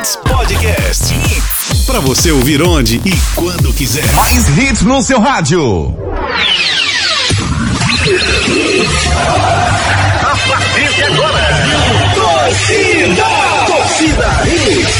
Hits Podcast. Para você ouvir onde e quando quiser. Mais hits no seu rádio. A partir de agora, torcida, torcida Hits.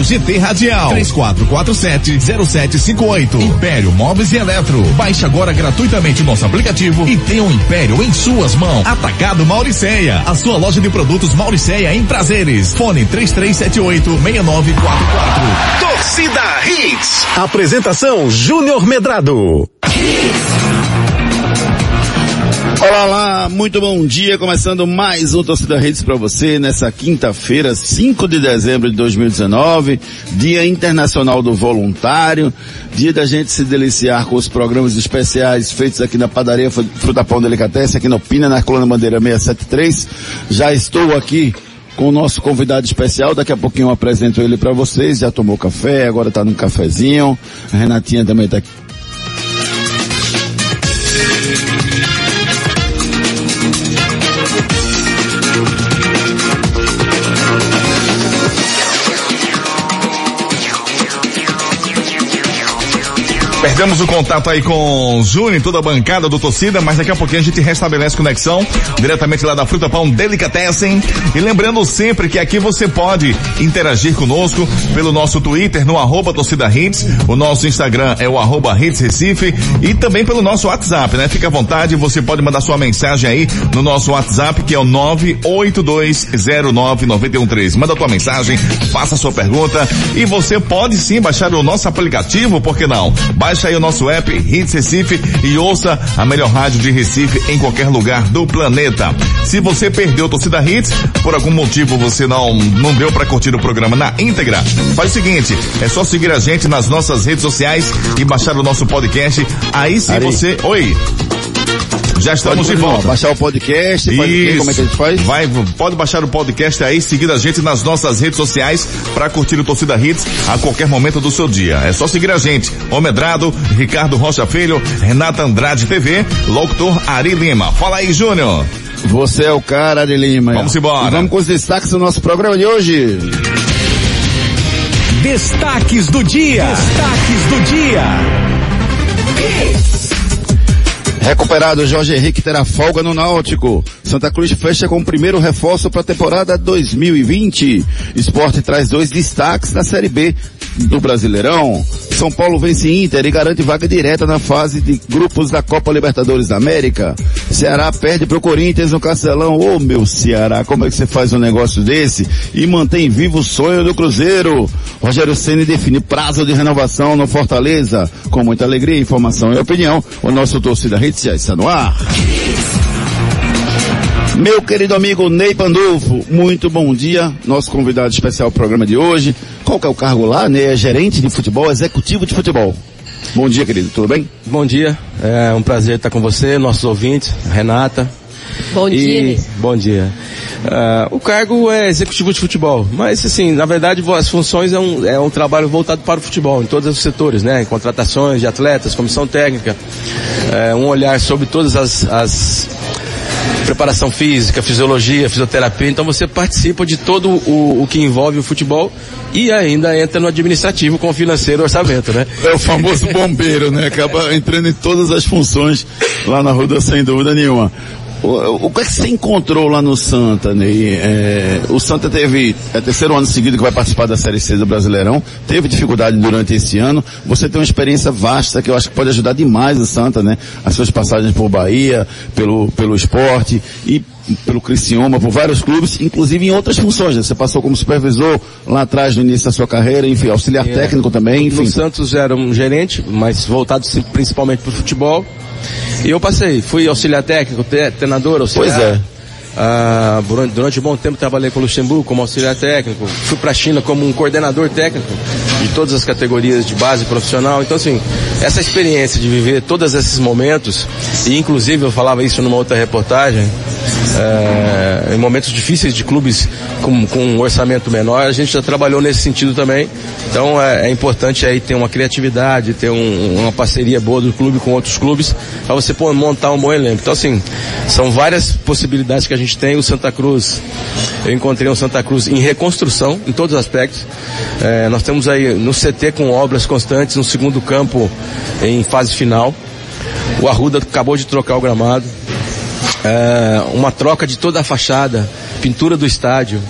GT Radial. 3447-0758. Império Móveis e Eletro. Baixe agora gratuitamente nosso aplicativo e tenha um Império em suas mãos. Atacado Mauriceia. A sua loja de produtos Mauriceia em prazeres. Fone 3378-6944. Torcida Hits. Apresentação Júnior Medrado. Olá lá, muito bom dia, começando mais um Torcida Redes para você nessa quinta-feira, 5 de dezembro de 2019, Dia Internacional do Voluntário, dia da gente se deliciar com os programas especiais feitos aqui na Padaria Fruta Pão Delicatessen, aqui no Pina, na Coluna Bandeira 673. Já estou aqui com o nosso convidado especial. Daqui a pouquinho eu apresento ele para vocês. Já tomou café, agora está num cafezinho. A Renatinha também está Guadalupe. Perdemos o contato aí com e toda a bancada do torcida, mas daqui a pouquinho a gente restabelece conexão diretamente lá da Fruta Pão Delicatessen. E lembrando sempre que aqui você pode interagir conosco pelo nosso Twitter no arroba torcida hits, o nosso Instagram é o arroba hits Recife e também pelo nosso WhatsApp, né? Fica à vontade, você pode mandar sua mensagem aí no nosso WhatsApp que é o 982099113. Manda tua mensagem, faça sua pergunta e você pode sim baixar o nosso aplicativo, por que não? Baixe aí o nosso app Hits Recife e ouça a melhor rádio de Recife em qualquer lugar do planeta. Se você perdeu Torcida Hits, por algum motivo você não, não deu para curtir o programa na íntegra, faz o seguinte, é só seguir a gente nas nossas redes sociais e baixar o nosso podcast. Aí sim Ari. você... Oi! Já estamos de volta. Baixar o podcast, quê? como é que a gente faz? Vai, pode baixar o podcast aí, seguir a gente nas nossas redes sociais para curtir o Torcida Hits a qualquer momento do seu dia. É só seguir a gente. Homedrado, Ricardo Rocha Filho, Renata Andrade TV, locutor Ari Lima. Fala aí, Júnior. Você é o cara de Lima. Vamos embora. E vamos com os destaques do nosso programa de hoje. Destaques do dia. Destaques do dia. Recuperado, Jorge Henrique terá folga no Náutico. Santa Cruz fecha com o primeiro reforço para a temporada 2020. Esporte traz dois destaques na Série B do Brasileirão. São Paulo vence Inter e garante vaga direta na fase de grupos da Copa Libertadores da América. Ceará perde para o Corinthians no Castelão. Ô meu Ceará, como é que você faz um negócio desse? E mantém vivo o sonho do Cruzeiro. Rogério Ceni define prazo de renovação no Fortaleza. Com muita alegria, informação e opinião, o nosso torcida já está no ar. Meu querido amigo Ney Pandolfo, muito bom dia. Nosso convidado especial ao programa de hoje. Qual que é o cargo lá? Ney é gerente de futebol, executivo de futebol. Bom dia, querido. Tudo bem? Bom dia, é um prazer estar com você, nossos ouvintes, Renata. Bom E- dia. Bom dia. Ah, o cargo é executivo de futebol, mas assim, na verdade as funções é um, é um trabalho voltado para o futebol, em todos os setores, né? Contratações de atletas, comissão técnica, é, um olhar sobre todas as, as preparação física, fisiologia, fisioterapia, então você participa de todo o, o que envolve o futebol e ainda entra no administrativo com o financeiro orçamento, né? É o famoso bombeiro, né? Acaba entrando em todas as funções lá na Ruda, sem dúvida nenhuma. O, o que é que você encontrou lá no Santa, Ney? É, o Santa teve, é o terceiro ano seguido que vai participar da Série C do Brasileirão, teve dificuldade durante esse ano, você tem uma experiência vasta que eu acho que pode ajudar demais o Santa, né? As suas passagens por Bahia, pelo, pelo esporte e pelo Criciúma, por vários clubes, inclusive em outras funções, né? Você passou como supervisor lá atrás no início da sua carreira, enfim, auxiliar É. técnico também, enfim. No Santos era um gerente, mas voltado principalmente para o futebol. E eu passei, fui auxiliar técnico, treinador, auxiliar. Pois é. Ah, durante, um bom tempo trabalhei com o Luxemburgo como auxiliar técnico. Fui para a China como um coordenador técnico de todas as categorias de base profissional. Então, assim, essa experiência de viver todos esses momentos, e inclusive eu falava isso numa outra reportagem, é, em momentos difíceis de clubes com, com um orçamento menor, a gente já trabalhou nesse sentido também. Então é, é importante aí ter uma criatividade, ter um, uma parceria boa do clube com outros clubes para você pô, montar um bom elenco. Então assim, são várias possibilidades que a gente tem. O Santa Cruz, eu encontrei um Santa Cruz em reconstrução em todos os aspectos. É, nós temos aí no CT com obras constantes, no segundo campo em fase final. O Arruda acabou de trocar o gramado é, uma troca de toda a fachada, pintura do estádio,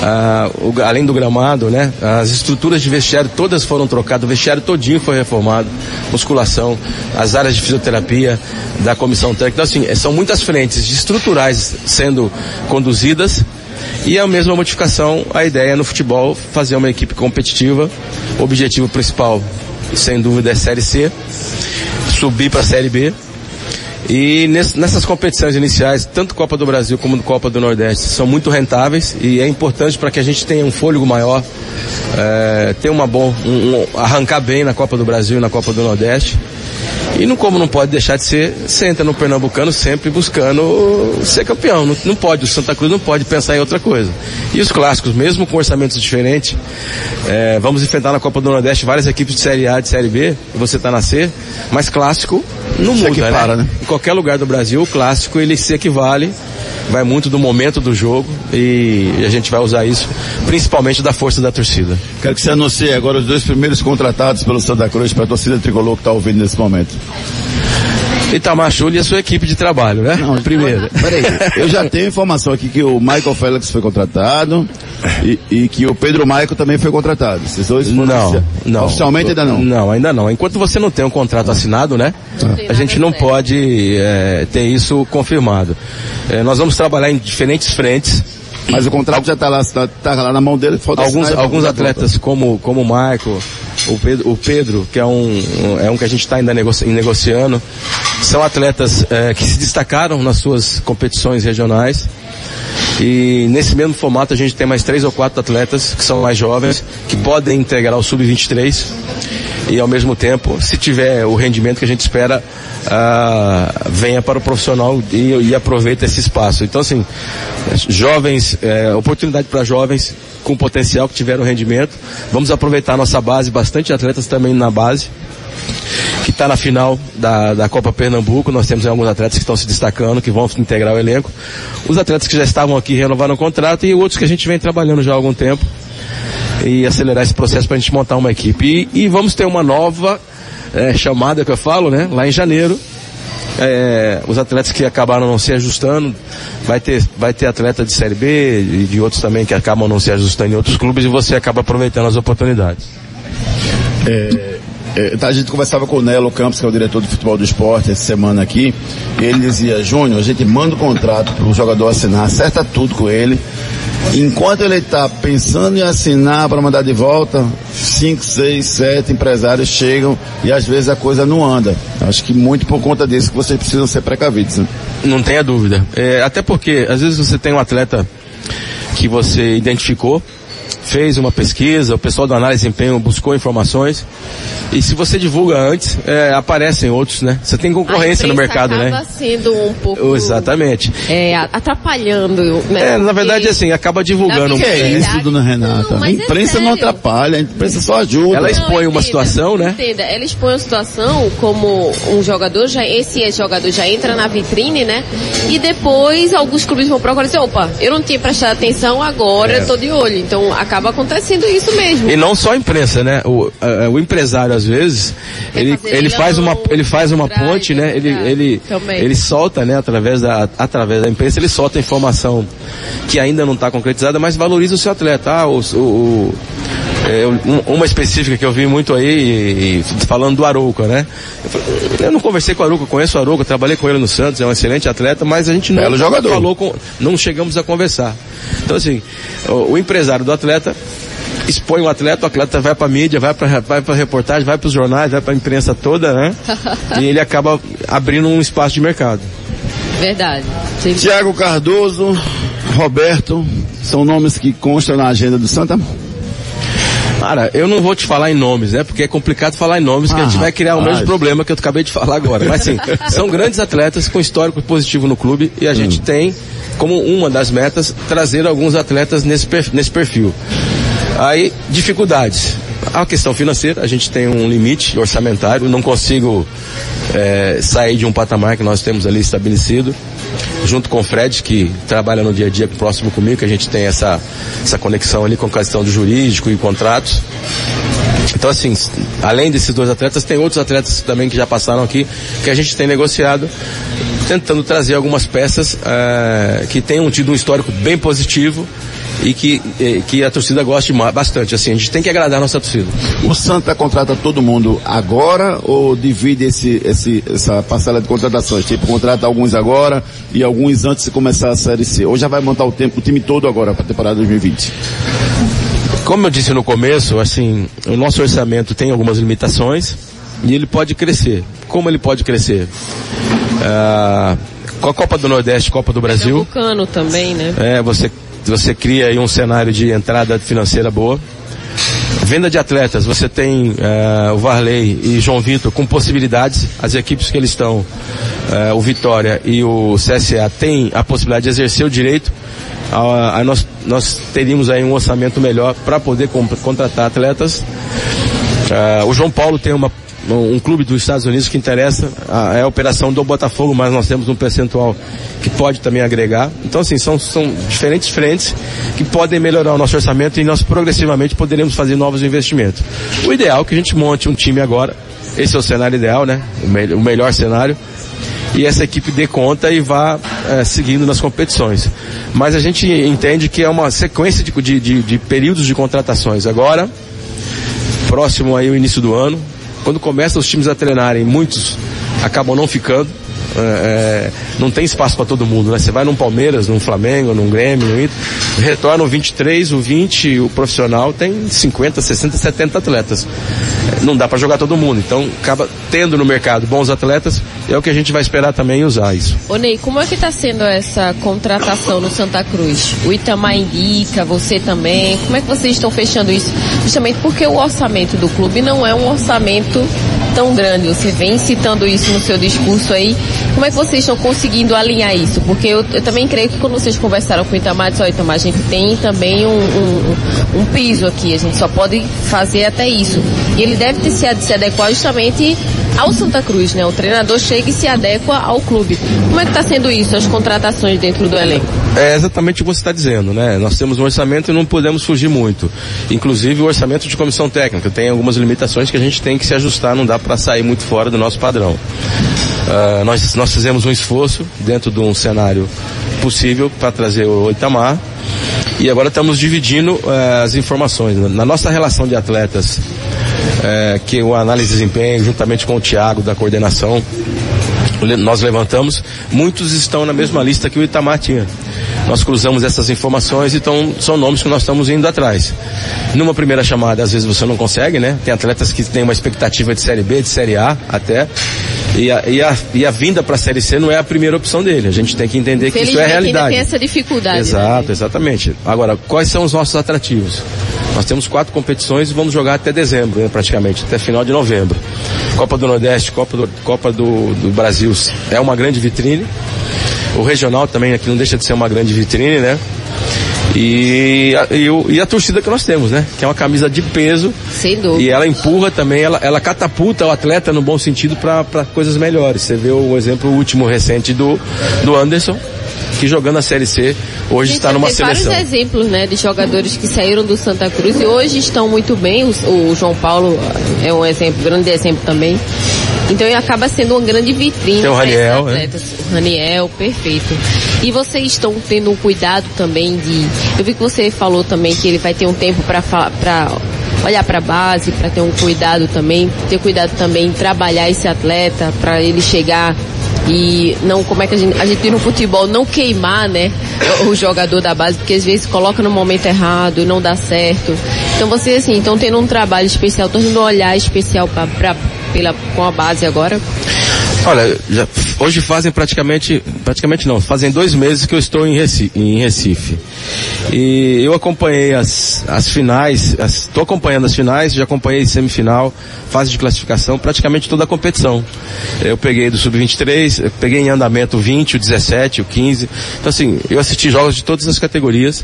uh, o, além do gramado, né? As estruturas de vestiário todas foram trocadas, o vestiário todinho foi reformado, musculação, as áreas de fisioterapia da comissão técnica. Então, assim, são muitas frentes estruturais sendo conduzidas e a mesma modificação, a ideia no futebol, fazer uma equipe competitiva, o objetivo principal, sem dúvida, é Série C, subir para a Série B, e nessas competições iniciais, tanto Copa do Brasil como Copa do Nordeste, são muito rentáveis e é importante para que a gente tenha um fôlego maior, é, ter uma bom, um, um, arrancar bem na Copa do Brasil e na Copa do Nordeste. E não, como não pode deixar de ser, você entra no Pernambucano sempre buscando ser campeão. Não, não, pode, o Santa Cruz não pode pensar em outra coisa. E os clássicos, mesmo com orçamentos diferentes, é, vamos enfrentar na Copa do Nordeste várias equipes de Série A, de Série B, você está na C, mas clássico não se muda, né? né? Em qualquer lugar do Brasil, o clássico ele se equivale, vai muito do momento do jogo e a gente vai usar isso, principalmente da força da torcida. Quero que você anuncie agora os dois primeiros contratados pelo Santa Cruz para a torcida tricolor que está ouvindo nesse momento. Itamar Chuli e a sua equipe de trabalho, né? Não, primeiro. Peraí, eu já tenho informação aqui que o Michael Félix foi contratado e, e que o Pedro Maico também foi contratado. Esses dois não, não. Oficialmente ainda não? Não, ainda não. Enquanto você não tem um contrato assinado, né? A gente não pode é, ter isso confirmado. É, nós vamos trabalhar em diferentes frentes. Mas o contrato já está lá, tá, tá lá na mão dele. alguns alguns atletas como como o Marco, o Pedro, o Pedro, que é um, é um que a gente está ainda negoci negociando, são atletas é, que se destacaram nas suas competições regionais. E nesse mesmo formato a gente tem mais três ou quatro atletas que são mais jovens, que podem integrar o sub-23 e ao mesmo tempo, se tiver o rendimento que a gente espera, uh, venha para o profissional e, e aproveite esse espaço. Então assim, jovens, é, oportunidade para jovens com potencial que tiveram rendimento. Vamos aproveitar nossa base, bastante atletas também na base que está na final da, da Copa Pernambuco. Nós temos alguns atletas que estão se destacando, que vão integrar o elenco. Os atletas que já estavam aqui renovaram o contrato e outros que a gente vem trabalhando já há algum tempo e acelerar esse processo para a gente montar uma equipe. E, e vamos ter uma nova é, chamada que eu falo, né? Lá em janeiro. É, os atletas que acabaram não se ajustando, vai ter, vai ter atleta de Série B e de outros também que acabam não se ajustando em outros clubes e você acaba aproveitando as oportunidades. É, é, tá, a gente conversava com o Nelo Campos, que é o diretor de futebol do esporte, essa semana aqui, ele dizia, Júnior, a gente manda o contrato para o jogador assinar, acerta tudo com ele. Enquanto ele está pensando em assinar para mandar de volta, cinco, seis, sete empresários chegam e às vezes a coisa não anda. Acho que muito por conta disso que vocês precisam ser precavidos. Né? Não tenha dúvida. É, até porque às vezes você tem um atleta que você identificou, fez uma pesquisa, o pessoal do análise de desempenho buscou informações. E se você divulga antes, é, aparecem outros, né? Você tem concorrência no mercado, acaba né? acaba sendo um pouco... Exatamente. É, atrapalhando, né? É, na verdade, assim, acaba divulgando. O que é isso, dona Renata? Não, a é imprensa é não atrapalha, a imprensa só ajuda. Ela expõe uma situação, né? Entenda, ela expõe uma situação como um jogador, já, esse jogador já entra na vitrine, né? E depois alguns clubes vão procurar e dizer, opa, eu não tinha prestado atenção, agora é. eu tô de olho. Então acaba acontecendo isso mesmo. E não só a imprensa, né? O, a, o empresário, às vezes, ele, ele faz uma, ele faz uma ponte, né? Ele, ele, ele solta, né? Através da, através da imprensa, ele solta informação que ainda não está concretizada, mas valoriza o seu atleta. Ah, o, o, o é, uma específica que eu vi muito aí, e, e, falando do Arouca, né? Eu, eu, não conversei com o Arouca, conheço o Arouca, trabalhei com ele no Santos, é um excelente atleta, mas a gente não Belo jogador. falou com, não chegamos a conversar. Então assim, o, o empresário do atleta expõe o atleta, o atleta vai para mídia, vai para vai para reportagem, vai para os jornais, vai para a imprensa toda, né? e ele acaba abrindo um espaço de mercado. Verdade. Tiago Cardoso, Roberto, são nomes que constam na agenda do Santa? Cara, eu não vou te falar em nomes, né? Porque é complicado falar em nomes, que a gente Ah, vai criar o rapaz. mesmo problema que eu acabei de falar agora. Mas sim, são grandes atletas com histórico positivo no clube e a Hum. gente tem como uma das metas trazer alguns atletas nesse, nesse perfil. Aí, dificuldades. A questão financeira, a gente tem um limite orçamentário, não consigo eh, sair de um patamar que nós temos ali estabelecido, junto com o Fred, que trabalha no dia a dia próximo comigo, que a gente tem essa, essa conexão ali com a questão do jurídico e contratos. Então, assim, além desses dois atletas, tem outros atletas também que já passaram aqui, que a gente tem negociado, tentando trazer algumas peças eh, que tenham tido um histórico bem positivo e que, que a torcida goste bastante. Assim, a gente tem que agradar a nossa torcida. O Santa contrata todo mundo agora ou divide esse, esse, essa parcela de contratações? Tipo, contrata alguns agora e alguns antes de começar a Série C. Ou já vai montar o, tempo, o time todo agora para a temporada 2020? Como eu disse no começo, assim, o nosso orçamento tem algumas limitações e ele pode crescer. Como ele pode crescer? Ah, com a Copa do Nordeste, Copa do Brasil, Vulcano também, né? É, você, você cria aí um cenário de entrada financeira boa. Venda de atletas, você tem eh, o Varley e João Vitor com possibilidades. As equipes que eles estão, eh, o Vitória e o CSA, têm a possibilidade de exercer o direito. Ah, aí nós, nós teríamos aí um orçamento melhor para poder contratar atletas. Ah, o João Paulo tem uma, um clube dos Estados Unidos que interessa, ah, é a operação do Botafogo, mas nós temos um percentual que pode também agregar. Então, assim, são, são diferentes frentes que podem melhorar o nosso orçamento e nós progressivamente poderemos fazer novos investimentos. O ideal é que a gente monte um time agora, esse é o cenário ideal, né? O, me- o melhor cenário. E essa equipe dê conta e vá eh, seguindo nas competições. Mas a gente entende que é uma sequência de, de, de- de períodos de contratações. Agora, próximo aí o início do ano. Quando começam os times a treinarem, muitos acabam não ficando. É, é, não tem espaço para todo mundo, né? Você vai num Palmeiras, num Flamengo, num Grêmio, no Inter, retorna o 23, o 20, o profissional tem 50, 60, 70 atletas. Não dá para jogar todo mundo, então acaba tendo no mercado bons atletas, é o que a gente vai esperar também usar isso. Ô Ney, como é que tá sendo essa contratação no Santa Cruz? O Itamar indica, você também. Como é que vocês estão fechando isso? Justamente porque o orçamento do clube não é um orçamento tão grande. Você vem citando isso no seu discurso aí. Como é que vocês estão conseguindo alinhar isso? Porque eu, eu também creio que quando vocês conversaram com o Itamar, disse, ó, Itamar, a gente tem também um, um, um piso aqui, a gente só pode fazer até isso. E ele deve ter se, ad- se adequar justamente ao Santa Cruz, né? O treinador chega e se adequa ao clube. Como é que está sendo isso, as contratações dentro do elenco? É exatamente o que você está dizendo, né? Nós temos um orçamento e não podemos fugir muito. Inclusive o orçamento de comissão técnica tem algumas limitações que a gente tem que se ajustar, não dá para sair muito fora do nosso padrão. Ah, nós, nós fizemos um esforço dentro de um cenário possível para trazer o Itamar e agora estamos dividindo eh, as informações. Na nossa relação de atletas, eh, que o análise de desempenho, juntamente com o Tiago da coordenação, nós levantamos, muitos estão na mesma lista que o Itamar tinha. Nós cruzamos essas informações, então são nomes que nós estamos indo atrás. Numa primeira chamada, às vezes você não consegue, né? Tem atletas que têm uma expectativa de Série B, de Série A até. E a, e a, e a vinda para a Série C não é a primeira opção dele. A gente tem que entender que isso é Felizmente ainda realidade. tem essa dificuldade. Exato, Né? exatamente. Agora, quais são os nossos atrativos? Nós temos quatro competições e vamos jogar até dezembro, né, praticamente, até final de novembro. Copa do Nordeste, Copa do, Copa do, do Brasil é uma grande vitrine. O regional também aqui não deixa de ser uma grande vitrine, né? E a, e, o- e a torcida que nós temos, né? Que é uma camisa de peso Sem dúvida. e ela empurra também, ela, ela catapulta o atleta no bom sentido para coisas melhores. Você vê o exemplo último recente do, do Anderson, que jogando a Série C hoje Gente, está numa tem seleção. vários exemplos, né, de jogadores que saíram do Santa Cruz e hoje estão muito bem. O, o João Paulo é um exemplo, grande exemplo também. Então ele acaba sendo uma grande vitrine. Tem o para esses Raniel, né? O Raniel, perfeito. E vocês estão tendo um cuidado também de. Eu vi que você falou também que ele vai ter um tempo para para olhar para a base, para ter um cuidado também, ter cuidado também em trabalhar esse atleta para ele chegar e não como é que a gente a gente no futebol não queimar né o, jogador da base porque às vezes coloca no momento errado e não dá certo então vocês assim estão tendo um trabalho especial estão tendo um olhar especial para pela com a base agora Olha, já, hoje fazem praticamente, praticamente não, fazem dois meses que eu estou em Recife. Em Recife. E eu acompanhei as, as finais, estou acompanhando as finais, já acompanhei semifinal, fase de classificação, praticamente toda a competição. Eu peguei do Sub-23, peguei em andamento o 20, o 17, o 15. Então assim, eu assisti jogos de todas as categorias,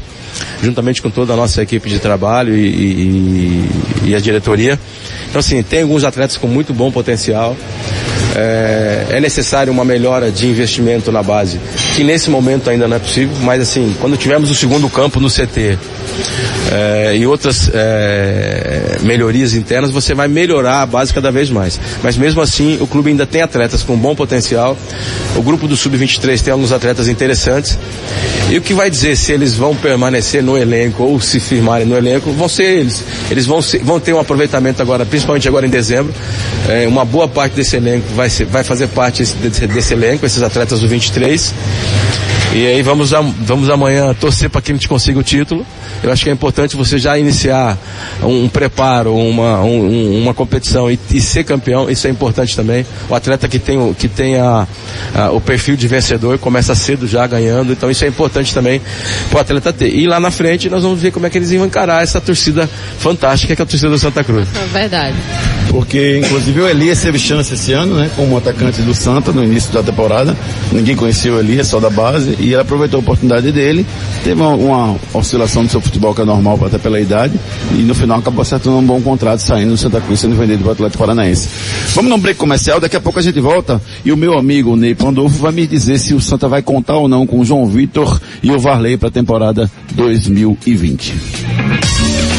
juntamente com toda a nossa equipe de trabalho e, e, e a diretoria. Então assim, tem alguns atletas com muito bom potencial. É, é, necessário uma melhora de investimento na base, que nesse momento ainda não é possível, mas assim, quando tivermos o segundo campo no CT é, e outras é, melhorias internas, você vai melhorar a base cada vez mais. Mas mesmo assim, o clube ainda tem atletas com bom potencial. O grupo do Sub-23 tem alguns atletas interessantes. E o que vai dizer se eles vão permanecer no elenco ou se firmarem no elenco, vão ser eles. Eles vão, ser, vão ter um aproveitamento agora, principalmente agora em dezembro. É, uma boa parte desse elenco vai, ser, vai fazer parte desse, desse elenco, esses atletas do 23. E aí vamos, vamos amanhã torcer para que a gente consiga o título. Eu acho que é importante você já iniciar um, um preparo, uma, um, uma competição e, e, ser campeão, isso é importante também. O atleta que tem, que tem a, a, o perfil de vencedor começa cedo já ganhando, então isso é importante também para o atleta ter. E lá na frente nós vamos ver como é que eles vão encarar essa torcida fantástica que é a torcida do Santa Cruz. É verdade. Porque inclusive o Elias teve chance esse ano, né, como atacante do Santa no início da temporada. Ninguém conhecia o Elias, só da base, e ele aproveitou a oportunidade dele, teve uma, uma oscilação do seu futebol que é normal até pela idade, e no final acabou acertando um bom contrato saindo do Santa Cruz sendo vendido para o Atlético Paranaense. Vamos num break comercial, daqui a pouco a gente volta e o meu amigo Ney Pandolfo vai me dizer se o Santa vai contar ou não com o João Vitor e o Varley para a temporada 2020.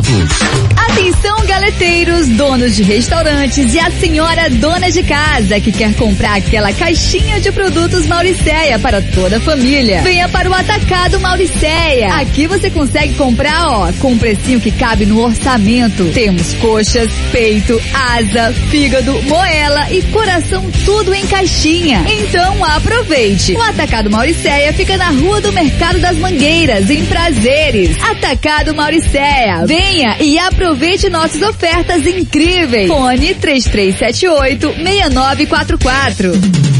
Atenção, galeteiros, donos de restaurantes e a senhora dona de casa que quer comprar aquela caixinha de produtos Mauricéia para toda a família. Venha para o Atacado Mauricéia. Aqui você consegue comprar, ó, com um precinho que cabe no orçamento. Temos coxas, peito, asa, fígado, moela e coração tudo em caixinha. Então aproveite. O Atacado Mauricéia fica na Rua do Mercado das Mangueiras, em Prazeres. Atacado Mauricéia. Vem Venha e aproveite nossas ofertas incríveis. Fone 3378 6944.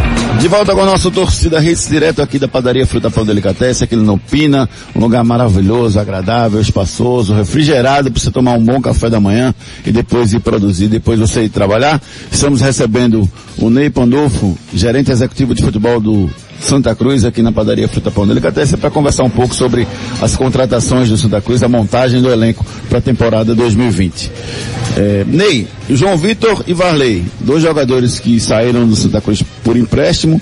De volta com o nosso torcida Hits, direto aqui da padaria Fruta Pão Delicatesse, aqui no Pina, um lugar maravilhoso, agradável, espaçoso, refrigerado para você tomar um bom café da manhã e depois ir produzir, depois você ir trabalhar. Estamos recebendo o Ney Pandolfo, gerente executivo de futebol do Santa Cruz, aqui na padaria Fruta Pão Delicatessen, para conversar um pouco sobre as contratações do Santa Cruz, a montagem do elenco para a temporada 2020. É, Ney, João Vitor e Varley, dois jogadores que saíram do Santa Cruz por empréstimo,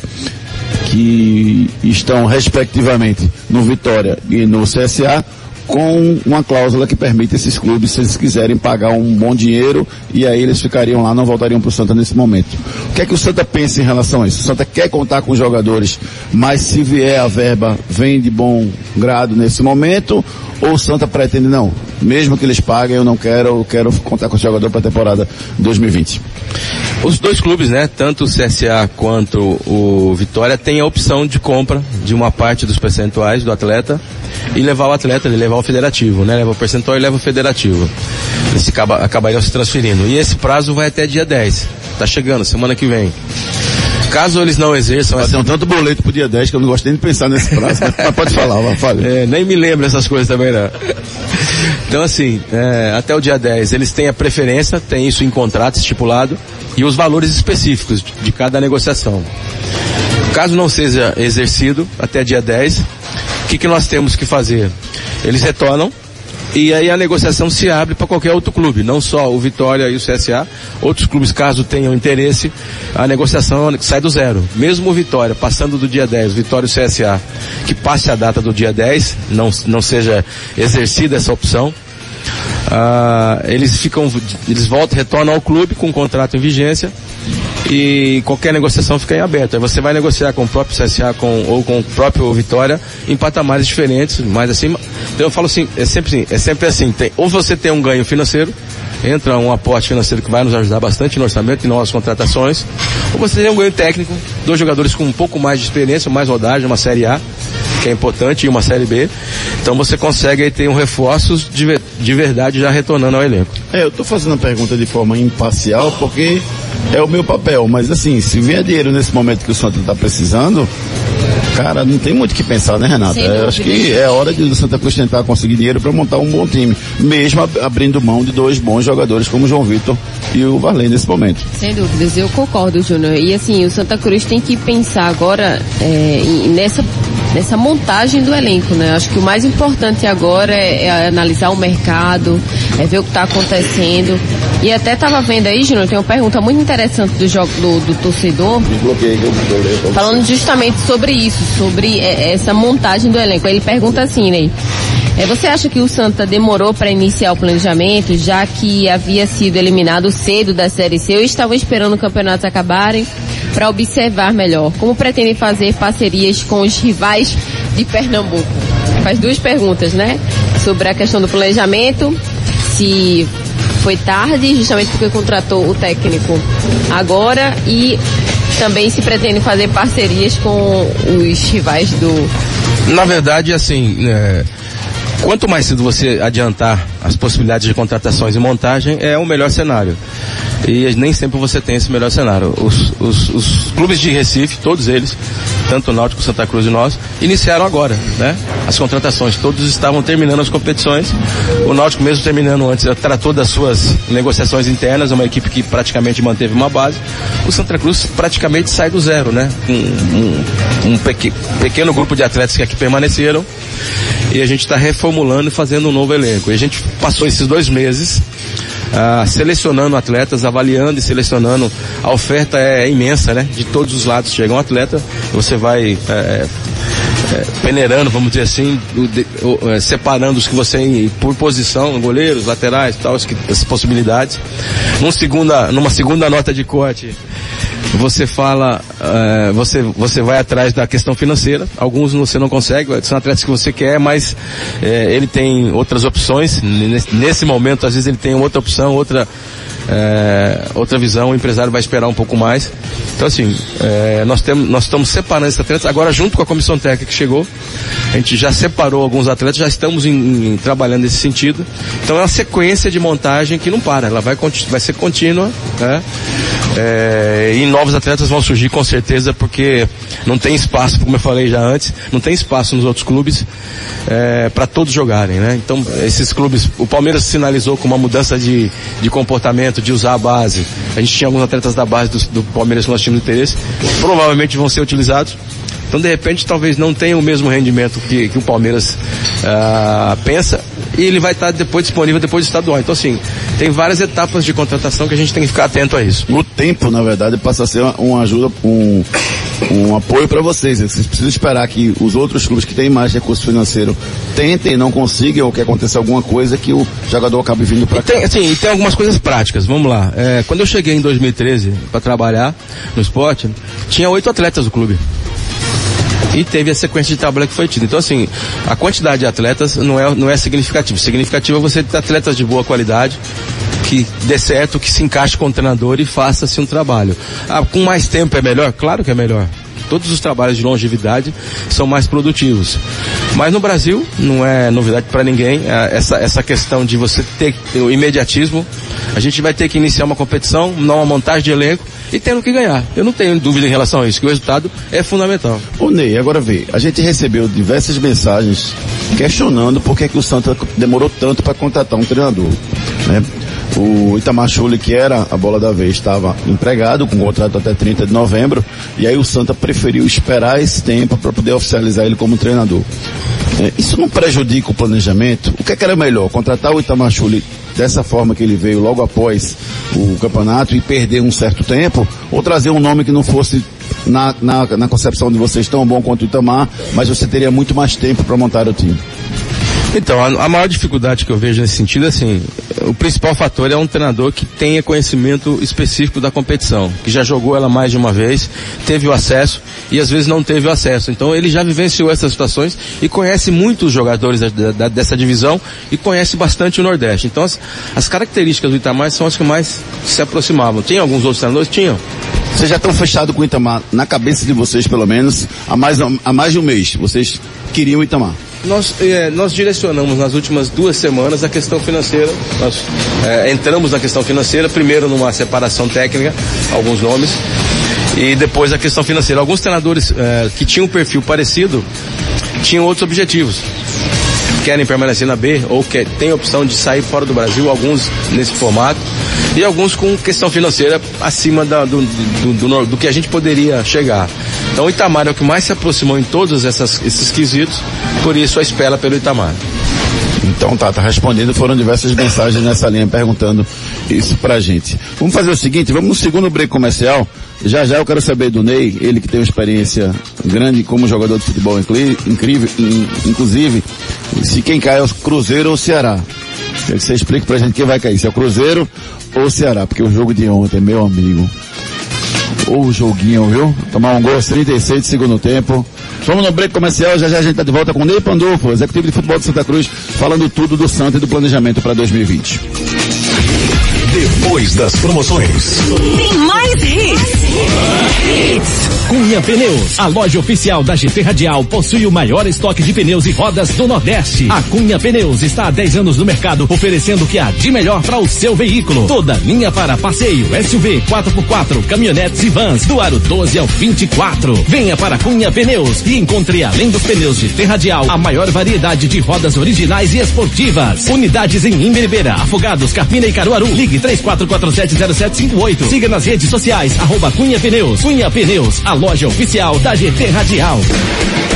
que estão respectivamente no Vitória e no CSA. Com uma cláusula que permite esses clubes, se eles quiserem pagar um bom dinheiro, e aí eles ficariam lá, não voltariam para o Santa nesse momento. O que é que o Santa pensa em relação a isso? O Santa quer contar com os jogadores, mas se vier a verba, vem de bom grado nesse momento, ou o Santa pretende, não, mesmo que eles paguem, eu não quero, eu quero contar com o jogador para a temporada 2020. Os dois clubes, né, tanto o CSA quanto o Vitória, têm a opção de compra de uma parte dos percentuais do atleta e levar o atleta, ele levar o federativo, né, leva o percentual e leva o federativo. Eles acaba, acabariam se transferindo. E esse prazo vai até dia 10. Tá chegando, semana que vem. Caso eles não exerçam... Essa... Tem um tanto boleto pro dia 10 que eu não gosto nem de pensar nesse prazo. Mas pode falar, fale. É, nem me lembro essas coisas também, não. Então assim, é, até o dia 10 eles têm a preferência, tem isso em contrato estipulado, e os valores específicos de, cada negociação. Caso não seja exercido até dia 10, o que, que nós temos que fazer? Eles retornam e aí a negociação se abre para qualquer outro clube, não só o Vitória e o CSA, outros clubes caso tenham interesse, a negociação sai do zero. Mesmo o Vitória, passando do dia 10, Vitória e o CSA, que passe a data do dia 10, não, não seja exercida essa opção, ah, eles ficam, eles voltam, retornam ao clube com o contrato em vigência e qualquer negociação fica em aberto. Aí você vai negociar com o próprio CSA com, ou com o próprio Vitória em patamares diferentes, mais acima. Então eu falo assim, é sempre assim, é sempre assim, tem, ou você tem um ganho financeiro, entra um aporte financeiro que vai nos ajudar bastante no orçamento e novas contratações, ou você tem um ganho técnico, dois jogadores com um pouco mais de experiência, mais rodagem, uma série A, que é importante, e uma série B. Então você consegue aí ter um reforços de, de verdade já retornando ao elenco. É, eu estou fazendo a pergunta de forma imparcial porque é o meu papel, mas assim, se vier dinheiro nesse momento que o Santa está precisando, cara, não tem muito o que pensar, né, Renata? Eu acho que é hora de o Santa Cruz tentar conseguir dinheiro para montar um bom time, mesmo ab abrindo mão de dois bons jogadores como o João Vitor e o Varley nesse momento. Sem dúvidas, eu concordo, Júnior. E assim, o Santa Cruz tem que pensar agora é, nessa nessa montagem do elenco, né? Acho que o mais importante agora é, é analisar o mercado, é ver o que está acontecendo. E até estava vendo aí, Júnior, tem uma pergunta muito interessante do jogo do, do torcedor. Falando justamente sobre isso, sobre é, essa montagem do elenco. Ele pergunta assim, né? É, você acha que o Santa demorou para iniciar o planejamento, já que havia sido eliminado cedo da Série C ou estavam esperando o campeonato acabarem para observar melhor? Como pretendem fazer parcerias com os rivais de Pernambuco? Faz duas perguntas, né? Sobre a questão do planejamento, se foi tarde, justamente porque contratou o técnico agora e também se pretende fazer parcerias com os rivais do. Na verdade, assim, é, Quanto mais cedo você adiantar as possibilidades de contratações e montagem, é o melhor cenário. E nem sempre você tem esse melhor cenário. Os, os, os clubes de Recife, todos eles, tanto o Náutico, Santa Cruz e nós, iniciaram agora, né? As contratações. Todos estavam terminando as competições. O Náutico mesmo terminando antes, tratou das suas negociações internas, uma equipe que praticamente manteve uma base. O Santa Cruz praticamente sai do zero, né? Um, um, um pequ pequeno grupo de atletas que aqui permaneceram e a gente está reformulando e fazendo um novo elenco. E a gente passou esses dois meses ah, selecionando atletas, avaliando e selecionando. A oferta é, imensa, né? De todos os lados chega um atleta, você vai é, é, peneirando, vamos dizer assim, o, de, o, é, separando os que você por posição, goleiros, laterais, tal, as, as possibilidades. Num segunda, numa segunda nota de corte, você fala, uh, você, você vai atrás da questão financeira. Alguns você não consegue, são atletas que você quer, mas uh, ele tem outras opções. Nesse, momento, às vezes ele tem outra opção, outra é, outra visão, o empresário vai esperar um pouco mais. Então assim, nós, temos, nós estamos separando esses atletas, agora junto com a comissão técnica que chegou, a gente já separou alguns atletas, já estamos em, em, trabalhando nesse sentido. Então é uma sequência de montagem que não para, ela vai, vai ser contínua, né? É, e novos atletas vão surgir com certeza porque não tem espaço, como eu falei já antes, não tem espaço nos outros clubes é, para todos jogarem, né? Então esses clubes, o Palmeiras sinalizou com uma mudança de, de comportamento, de usar a base. A gente tinha alguns atletas da base do, do Palmeiras que nós tínhamos interesse, provavelmente vão ser utilizados. Então, de repente, talvez não tenha o mesmo rendimento que, que o Palmeiras uh, pensa e ele vai estar depois disponível depois do estadual. Então, assim, tem várias etapas de contratação que a gente tem que ficar atento a isso. O tempo, na verdade, passa a ser uma, ajuda, um, um apoio para vocês. Vocês precisam esperar que os outros clubes que têm mais recurso financeiro tentem, não consigam, ou que aconteça alguma coisa que o jogador acabe vindo para cá. Tem, assim, e tem algumas coisas práticas, vamos lá. É, quando eu cheguei em 2013 para trabalhar no esporte, tinha oito atletas do clube. E teve a sequência de trabalho que foi tida. Então, assim, a quantidade de atletas não é, não é significativa. Significativo é você ter atletas de boa qualidade, que dê certo, que se encaixe com o treinador e faça-se um trabalho. Ah, com mais tempo é melhor? Claro que é melhor. Todos os trabalhos de longevidade são mais produtivos. Mas no Brasil, não é novidade para ninguém, é, essa, essa questão de você ter o imediatismo. A gente vai ter que iniciar uma competição, não uma montagem de elenco, e tendo que ganhar. Eu não tenho dúvida em relação a isso, que o resultado é fundamental. Ô Ney, agora vê, a gente recebeu diversas mensagens questionando por que, que o Santa demorou tanto para contratar um treinador. Né? O Itamar Schulli, que era a bola da vez, estava empregado com contrato até 30 de novembro, e aí o Santa preferiu esperar esse tempo para poder oficializar ele como treinador. É, isso não prejudica o planejamento? O que, é que era melhor? Contratar o Itamar Schulli dessa forma que ele veio logo após o campeonato e perder um certo tempo, ou trazer um nome que não fosse na, na, na concepção de vocês tão bom quanto o Itamar, mas você teria muito mais tempo para montar o time? Então, a, a, maior dificuldade que eu vejo nesse sentido, assim, o principal fator é um treinador que tenha conhecimento específico da competição, que já jogou ela mais de uma vez, teve o acesso e às vezes não teve o acesso. Então, ele já vivenciou essas situações e conhece muitos jogadores da, da, dessa divisão e conhece bastante o Nordeste. Então, as, as características do Itamar são as que mais se aproximavam. Tinha alguns outros treinadores? Tinham. Vocês já estão fechados com o Itamar, na cabeça de vocês pelo menos, há mais, há mais de um mês. Vocês queriam o Itamar. Nós, é, nós direcionamos nas últimas duas semanas a questão financeira. Nós é, entramos na questão financeira, primeiro numa separação técnica, alguns nomes, e depois a questão financeira. Alguns treinadores é, que tinham um perfil parecido tinham outros objetivos querem permanecer na B ou que têm opção de sair fora do Brasil, alguns nesse formato, e alguns com questão financeira acima da, do, do, do, do, que a gente poderia chegar. Então o Itamar é o que mais se aproximou em todos essas, esses quesitos, por isso a espera pelo Itamar. Então tá, tá respondendo, foram diversas mensagens nessa linha perguntando isso pra gente. Vamos fazer o seguinte, vamos no segundo break comercial. Já já eu quero saber do Ney, ele que tem uma experiência grande como jogador de futebol incrível, inclusive, se quem cai é o Cruzeiro ou o Ceará. Quer que você explique pra gente quem vai cair, se é o Cruzeiro ou Ceará, porque o jogo de ontem, meu amigo, o joguinho, viu? Tomar um gol aos 36 de segundo tempo. Vamos no break comercial, já já a gente tá de volta com Ney Pandolfo, executivo de futebol de Santa Cruz, falando tudo do Santa e do planejamento para 2020. Depois das promoções. Tem mais hits. Cunha Pneus, a loja oficial da GT Radial, possui o maior estoque de pneus e rodas do Nordeste. A Cunha Pneus está há 10 anos no mercado, oferecendo o que há de melhor para o seu veículo. Toda linha para passeio, SUV, 4x4, caminhonetes e vans, do aro 12 ao 24. Venha para Cunha Pneus e encontre, além dos pneus GT Radial, a maior variedade de rodas originais e esportivas. Unidades em Imberibeira, Afogados, Carpina e Caruaru. Ligue 34470758. Siga nas redes sociais, arroba Cunha Pneus. Cunha Pneus, a loja oficial da GT Radial.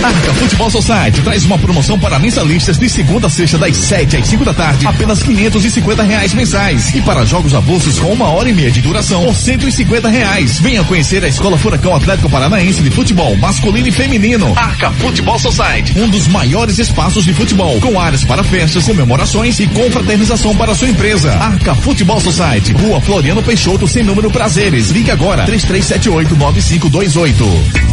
Arca Futebol Society traz uma promoção para mensalistas de segunda a sexta das 7 às 5 da tarde, apenas 550 reais mensais. E para jogos avulsos com uma hora e meia de duração, por 150 reais. Venha conhecer a Escola Furacão Atlético Paranaense de Futebol Masculino e Feminino. Arca Futebol Society, um dos maiores espaços de futebol, com áreas para festas, comemorações e confraternização para sua empresa. Arca Futebol Society, Rua Floriano Peixoto, sem número prazeres. Ligue agora, 3378 9528.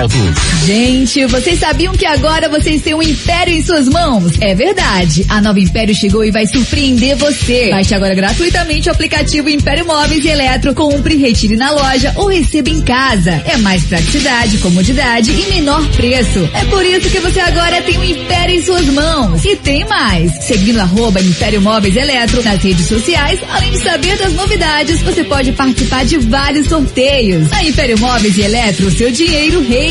Gente, vocês sabiam que agora vocês têm um império em suas mãos? É verdade. A nova Império chegou e vai surpreender você. Baixe agora gratuitamente o aplicativo Império Móveis e Eletro. Compre, retire na loja ou receba em casa. É mais praticidade, comodidade e menor preço. É por isso que você agora tem um império em suas mãos. E tem mais. Seguindo arroba Império Móveis Eletro nas redes sociais, além de saber das novidades, você pode participar de vários sorteios. A Império Móveis e Eletro, seu dinheiro rei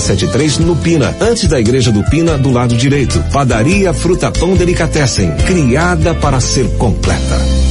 673 no Pina, antes da Igreja do Pina, do lado direito. Padaria Fruta Pão Delicatessen, criada para ser completa.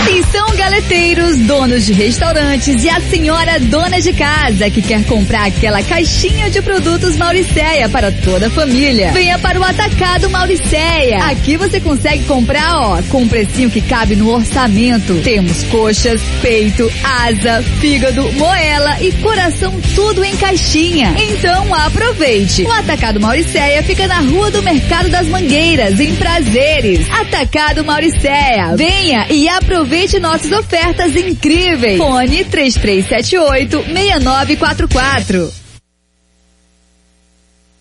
Atenção, galeteiros, donos de restaurantes e a senhora dona de casa que quer comprar aquela caixinha de produtos Mauricéia para toda a família. Venha para o Atacado Mauricéia. Aqui você consegue comprar, ó, com um precinho que cabe no orçamento. Temos coxas, peito, asa, fígado, moela e coração tudo em caixinha. Então aproveite. O Atacado Mauricéia fica na Rua do Mercado das Mangueiras, em Prazeres. Atacado Mauricéia. Venha e aproveite nossas ofertas incríveis. Fone 3378 6944.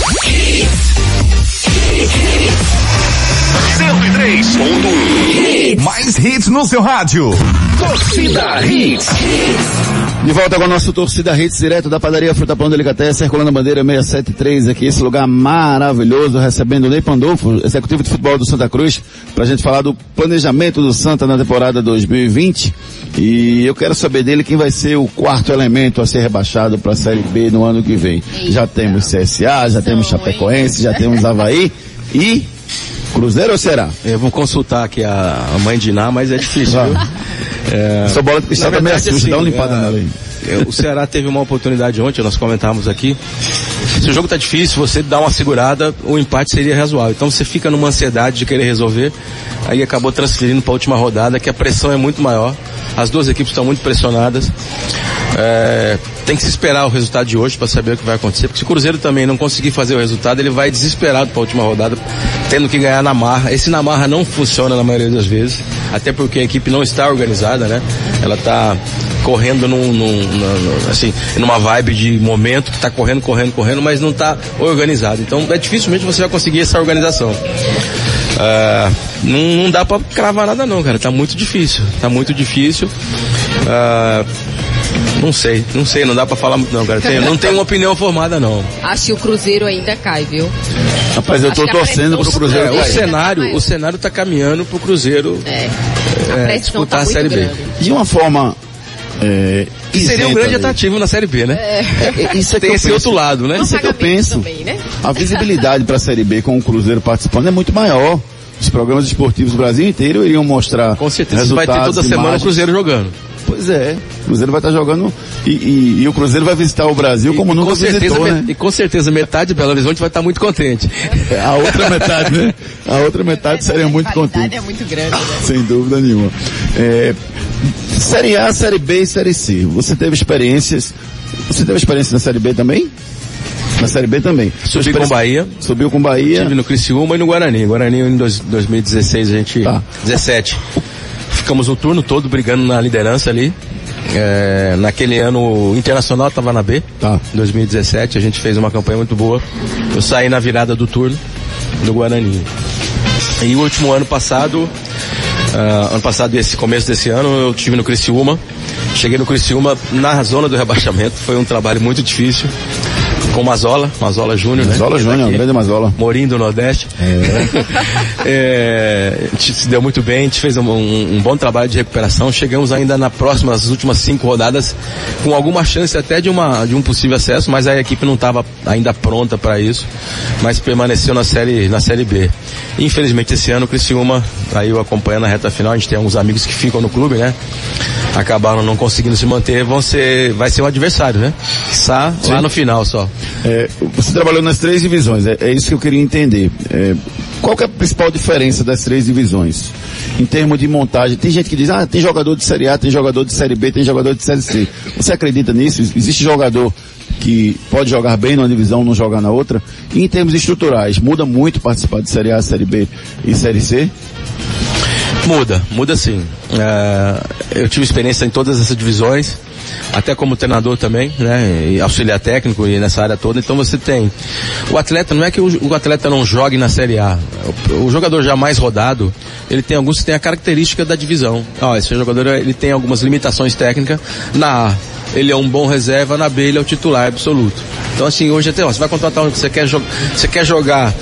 Keep 103.1 Mais hits no seu rádio. Torcida Hits. De volta com a nossa torcida Hits, direto da padaria Fruta Pão Delicatessen, circulando a bandeira 673 aqui, esse lugar maravilhoso, recebendo o Ney Pandolfo, executivo de futebol do Santa Cruz, pra gente falar do planejamento do Santa na temporada 2020. E eu quero saber dele quem vai ser o quarto elemento a ser rebaixado para a Série B no ano que vem. Já temos CSA, já temos Chapecoense, já temos Havaí e Cruzeiro ou será? Eu vou consultar aqui a, a mãe de Iná, mas é difícil. viu? É, Sua bola de cristal verdade, suja, dá uma assim, limpada é, nela aí. O Ceará teve uma oportunidade ontem, nós comentávamos aqui. Se o jogo tá difícil, você dá uma segurada, o empate seria razoável. Então você fica numa ansiedade de querer resolver, aí acabou transferindo para a última rodada, que a pressão é muito maior. As duas equipes estão muito pressionadas. É, tem que se esperar o resultado de hoje para saber o que vai acontecer, porque se o Cruzeiro também não conseguir fazer o resultado, ele vai desesperado para a última rodada, tendo que ganhar na marra. Esse na marra não funciona na maioria das vezes, até porque a equipe não está organizada, né? Ela está correndo num, num- num- assim, numa vibe de momento que está correndo, correndo, correndo, mas não está organizado. Então, é dificilmente você vai conseguir essa organização. Ah, não, não dá pra cravar nada não, cara. Tá muito difícil. Tá muito difícil. Ah, não sei, não sei, não dá pra falar muito não, cara. Tenho- não tenho uma opinião formada não. Acho que o Cruzeiro ainda cai, viu? Rapaz, eu tô Acho que a torcendo pro Cruzeiro É, o cenário, o cenário tá caminhando pro Cruzeiro É. é, A pressão disputar tá a Série B. grande. De uma forma, é, Que seria um grande atrativo na Série B, né? É, Isso é que Tem eu esse penso. outro lado, né? Isso é que eu Pagamento penso. também, né? A visibilidade para a Série B com o Cruzeiro participando é muito maior. Os programas esportivos do Brasil inteiro iriam mostrar Com certeza. Você vai ter toda semana o. Cruzeiro jogando. Pois é. O Cruzeiro vai estar jogando e, e- e o Cruzeiro vai visitar o Brasil como e, nunca com certeza, visitou, né? e com certeza metade de Belo Horizonte vai estar muito contente. A outra metade, né? A outra metade seria muito contente. é muito grande, né? Sem dúvida nenhuma. É, série A, Série B e Série C. Você teve experiências. Você teve experiência na Série B também? Na Série B também. Sua Subi com Bahia, Subiu com Bahia. Estive no Criciúma e no Guarani. Guarani em dois- 2016 a gente... Tá. 17. Ficamos o turno todo brigando na liderança ali. É, naquele ano o Internacional estava na B. Tá. Em 2017 a gente fez uma campanha muito boa. Eu saí na virada do turno do Guarani. E o último ano passado Uh, ano passado, esse começo desse ano, eu tive no Criciúma. Cheguei no Criciúma na zona do rebaixamento. Foi um trabalho muito difícil. Com Mazola, Mazola Júnior, né? Mazola Júnior, grande Mazola. Morim do Nordeste. É. é, a gente se deu muito bem, a gente fez um, um, um, bom trabalho de recuperação. Chegamos ainda na próxima, as últimas cinco rodadas, com alguma chance até de, uma, de um possível acesso, mas a equipe não estava ainda pronta para isso, mas permaneceu na série, na série B. Infelizmente esse ano o Criciúma, aí eu acompanhando a reta final, a gente tem alguns amigos que ficam no clube, né? Acabaram não conseguindo se manter, vão ser, vai ser um adversário, né? Está lá no final só. É, você trabalhou nas três divisões, é, é, isso que eu queria entender. É, qual que é a principal diferença das três divisões? Em termos de montagem, tem gente que diz, ah, tem jogador de Série A, tem jogador de Série B, tem jogador de Série C. Você acredita nisso? Existe jogador que pode jogar bem numa divisão, não jogar na outra? E em termos estruturais, muda muito participar de Série A, Série B e Série C? Muda, muda sim. É, eu tive experiência em todas essas divisões, até como treinador também, né? E auxiliar técnico e nessa área toda. Então você tem. O atleta, não é que o, o atleta não jogue na Série A. O, o, jogador já mais rodado, ele tem alguns tem a característica da divisão. Ó, esse jogador ele tem algumas limitações técnicas na A ele é um bom reserva, na B ele é o titular absoluto. Então assim, hoje até, ó, você vai contratar um, você quer, você quer jogar,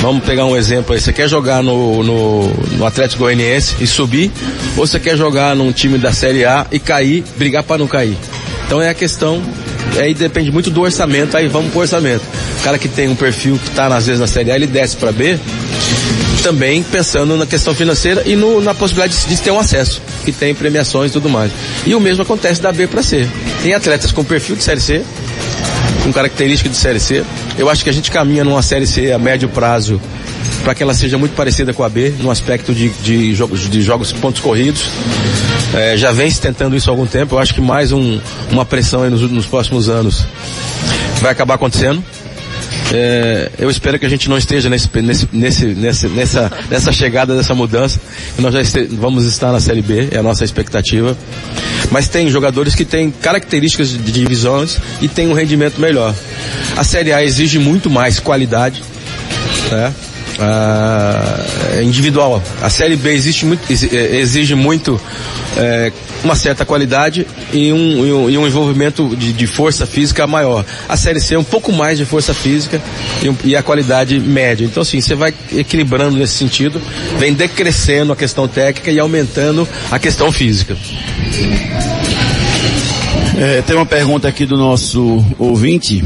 vamos pegar um exemplo aí, você quer jogar no, no, no Atlético Goianiense e subir, ou você quer jogar num time da Série A e cair, brigar para não cair. Então é a questão, aí depende muito do orçamento, aí vamos pro orçamento. O cara que tem um perfil que está às vezes na Série A, ele desce para B, também pensando na questão financeira e no, na possibilidade de, de, ter um acesso, que tem premiações e tudo mais. E o mesmo acontece da B para C. Tem atletas com perfil de Série C, com característica de Série C. Eu acho que a gente caminha numa Série C a médio prazo para que ela seja muito parecida com a B, no aspecto de, de jogos de jogos pontos corridos. É, já vem se tentando isso há algum tempo. Eu acho que mais um, uma pressão nos, nos próximos anos vai acabar acontecendo. É, eu espero que a gente não esteja nesse, nesse, nesse, nessa, nessa chegada dessa mudança. Nós já este, vamos estar na Série B, é a nossa expectativa. Mas tem jogadores que têm características de divisões e têm um rendimento melhor. A Série A exige muito mais qualidade. Né? Ah, individual. A Série B existe muito, exige muito é, uma certa qualidade e um, e um envolvimento de, de, força física maior. A Série C é um pouco mais de força física e, e, a qualidade média. Então assim, você vai equilibrando nesse sentido, vem decrescendo a questão técnica e aumentando a questão física. É, tem uma pergunta aqui do nosso ouvinte,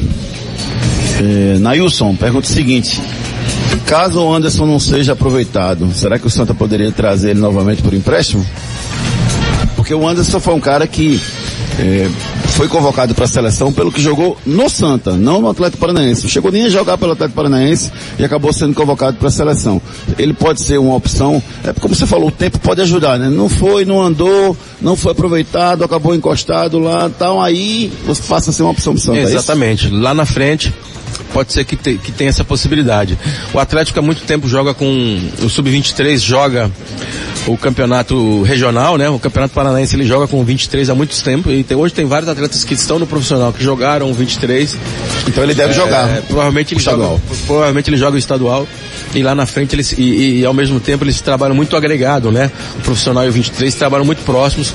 é, Nailson, pergunta o seguinte, caso o Anderson não seja aproveitado, será que o Santa poderia trazer ele novamente por empréstimo? Porque o Anderson foi um cara que é, foi convocado para a seleção pelo que jogou no Santa, não no Atlético Paranaense. Não chegou nem a jogar pelo Atlético Paranaense e acabou sendo convocado para a seleção. Ele pode ser uma opção, é como você falou, o tempo pode ajudar, né? Não foi, não andou, não foi aproveitado, acabou encostado lá, então aí você faça ser uma opção. Santa, é Exatamente. É lá na frente, pode ser que, te, que tenha essa possibilidade. O Atlético há muito tempo joga com o sub-23 joga o campeonato regional, né? O campeonato paranaense ele joga com 23 há muito tempo e tem, hoje tem vários atletas que estão no profissional que jogaram 23. Então ele deve é, jogar. Provavelmente ele estadual. joga, provavelmente ele joga o estadual e lá na frente eles e, e, ao mesmo tempo eles trabalham muito agregado, né? O profissional e o 23 trabalham muito próximos,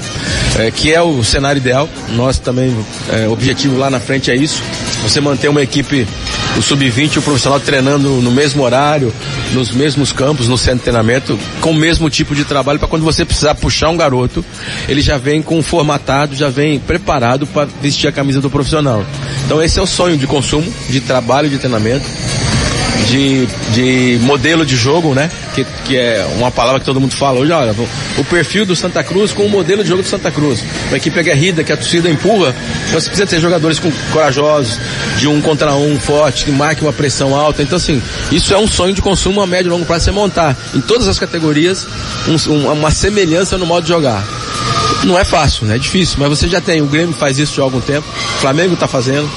é, que é o cenário ideal. Nós também é, objetivo lá na frente é isso. Você manter uma equipe, o sub-20 e o profissional treinando no mesmo horário, nos mesmos campos, no centro de treinamento, com o mesmo tipo de trabalho para quando você precisar puxar um garoto, ele já vem com formatado, já vem preparado para vestir a camisa do profissional. Então esse é o sonho de consumo, de trabalho, de treinamento de, de modelo de jogo, né? Que, que é uma palavra que todo mundo fala hoje, olha, o perfil do Santa Cruz com o modelo de jogo do Santa Cruz. Uma equipe aguerrida, que a torcida empurra, então você precisa ter jogadores com, corajosos, de um contra um forte, que marque uma pressão alta. Então assim, isso é um sonho de consumo a médio e longo prazo, você montar em todas as categorias um, um, uma semelhança no modo de jogar. Não é fácil, né? É difícil, mas você já tem, o Grêmio faz isso já há algum tempo, o Flamengo está fazendo,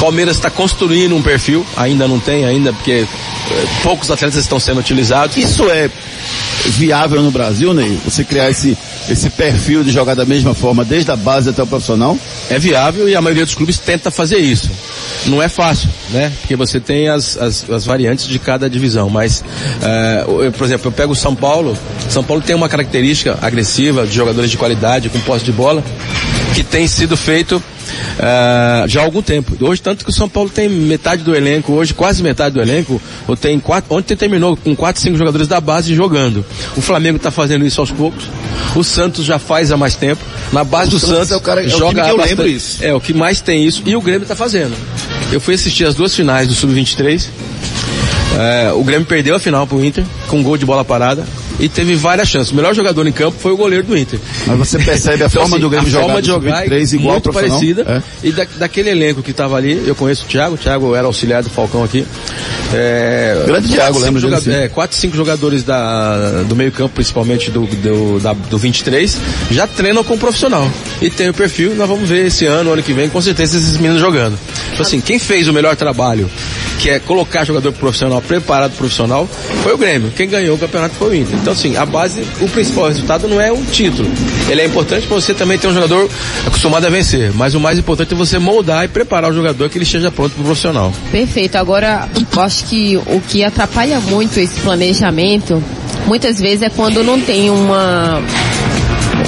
Palmeiras está construindo um perfil, ainda não tem, ainda, porque eh, poucos atletas estão sendo utilizados. Isso é viável no Brasil, Ney? Você criar esse, esse perfil de jogar da mesma forma, desde a base até o profissional? É viável e a maioria dos clubes tenta fazer isso. não é fácil, né? Porque você tem as, as, as variantes de cada divisão, mas, é, eu, por exemplo, eu pego o São Paulo, São Paulo tem uma característica agressiva de jogadores de qualidade, com posse de bola, que tem sido feito Uh, já há algum tempo. Hoje, tanto que o São Paulo tem metade do elenco, hoje quase metade do elenco, ou tem quatro, ontem terminou com quatro, cinco jogadores da base jogando. O Flamengo está fazendo isso aos poucos. O Santos já faz há mais tempo. Na base O do Santos Santos é o cara- é o joga time que eu bastante. lembro isso. É, o que mais tem isso. E o Grêmio está fazendo. Eu fui assistir as duas finais do Sub-23. É, o Grêmio perdeu a final pro Inter, com um gol de bola parada. E teve várias chances. O melhor jogador em campo foi o goleiro do Inter. Mas você percebe a forma do Grêmio a jogar forma de jogar Sub-23 é igual muito parecida. É. E da, daquele elenco que estava ali, eu conheço o Thiago, o Thiago era auxiliar do Falcão aqui. É, Grande Thiago, lembro dele, joga- sim. é, quatro, cinco jogadores da, do meio campo, principalmente do, do, da- do 23, já treinam com profissional. E tem o perfil, nós vamos ver esse ano, ano que vem, com certeza esses meninos jogando. Então assim, quem fez o melhor trabalho, que é colocar jogador profissional, preparado profissional, foi o Grêmio. Quem ganhou o campeonato foi o Inter. Então assim, a base, o principal resultado não é o título. Ele é importante para você também ter um jogador acostumado a vencer. Mas o mais importante é você moldar e preparar o jogador que ele esteja pronto para o profissional. Perfeito. Agora, eu acho que o que atrapalha muito esse planejamento, muitas vezes é quando não tem uma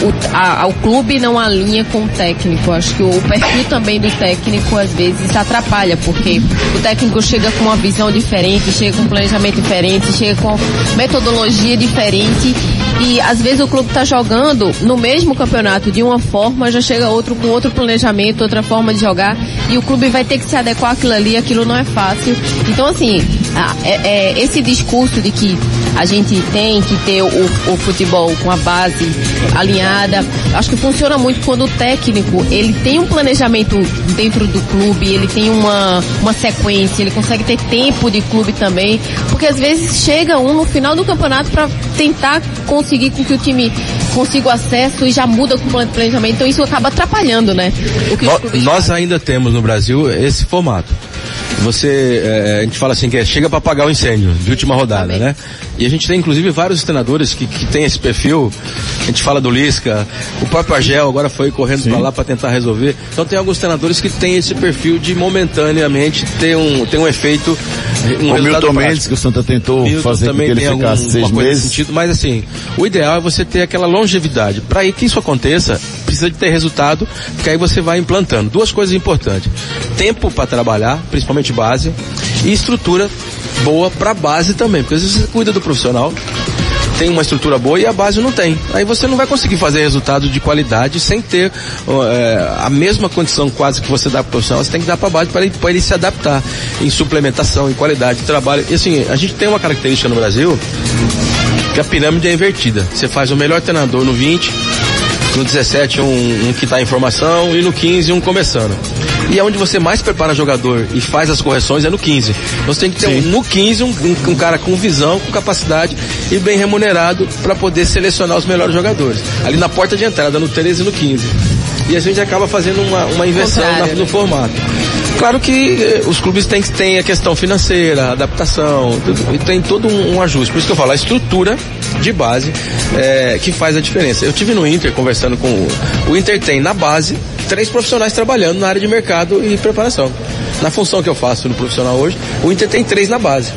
o, a- o clube não alinha com o técnico. Acho que o perfil também do técnico às vezes atrapalha, porque o técnico chega com uma visão diferente, chega com um planejamento diferente, chega com metodologia diferente e às vezes o clube está jogando no mesmo campeonato de uma forma, já chega outro com outro planejamento, outra forma de jogar e o clube vai ter que se adequar àquilo ali, aquilo não é fácil. Então assim, a- é- é esse discurso de que a gente tem que ter o, o futebol com a base alinhada. Acho que funciona muito quando o técnico ele tem um planejamento dentro do clube, ele tem uma, uma sequência, ele consegue ter tempo de clube também, porque às vezes chega um no final do campeonato para tentar conseguir com que o time consiga o acesso e já muda com o plan- planejamento. Então isso acaba atrapalhando, né? Nós ainda temos no Brasil esse formato. Você, é, a gente fala assim que é, chega para apagar o incêndio de última rodada, né? E a gente tem inclusive vários treinadores que, que tem esse perfil. A gente fala do Lisca, o próprio Argel agora foi correndo para lá para tentar resolver. Então tem alguns treinadores que têm esse perfil de momentaneamente ter um, ter um efeito, um o resultado Milton. Mendes, que o Santa tentou Milton fazer com que também ele tem algum- ficasse seis coisa nesse meses. sentido, mas assim, o ideal é você ter aquela longevidade. Para que isso aconteça, precisa de ter resultado, porque aí você vai implantando. Duas coisas importantes: tempo para trabalhar, principalmente base, e estrutura boa para base também, porque às vezes você cuida do profissional, tem uma estrutura boa e a base não tem. Aí você não vai conseguir fazer resultado de qualidade sem ter é, a mesma condição quase que você dá para o profissional, você tem que dar para a base para ele, ele se adaptar em suplementação, em qualidade de trabalho. E assim, a gente tem uma característica no Brasil que a pirâmide é invertida. Você faz o melhor treinador no 20, no 17 um, um que está em formação e no 15 um começando. E é onde você mais prepara jogador e faz as correções é no 15. Você tem que ter um- no 15 um, um- cara com visão, com capacidade e bem remunerado para poder selecionar os melhores jogadores. Ali na porta de entrada, no 13 e no 15. E a gente acaba fazendo uma, uma inversão na- Contrário, no né? formato. Claro que eh, os clubes têm, têm a questão financeira, a adaptação, tudo, e tem todo um, um ajuste. Por isso que eu falo, a estrutura de base eh, que faz a diferença. Eu tive no Inter conversando com o, o Inter tem na base três profissionais trabalhando na área de mercado e preparação. Na função que eu faço no profissional hoje, o Inter tem três na base.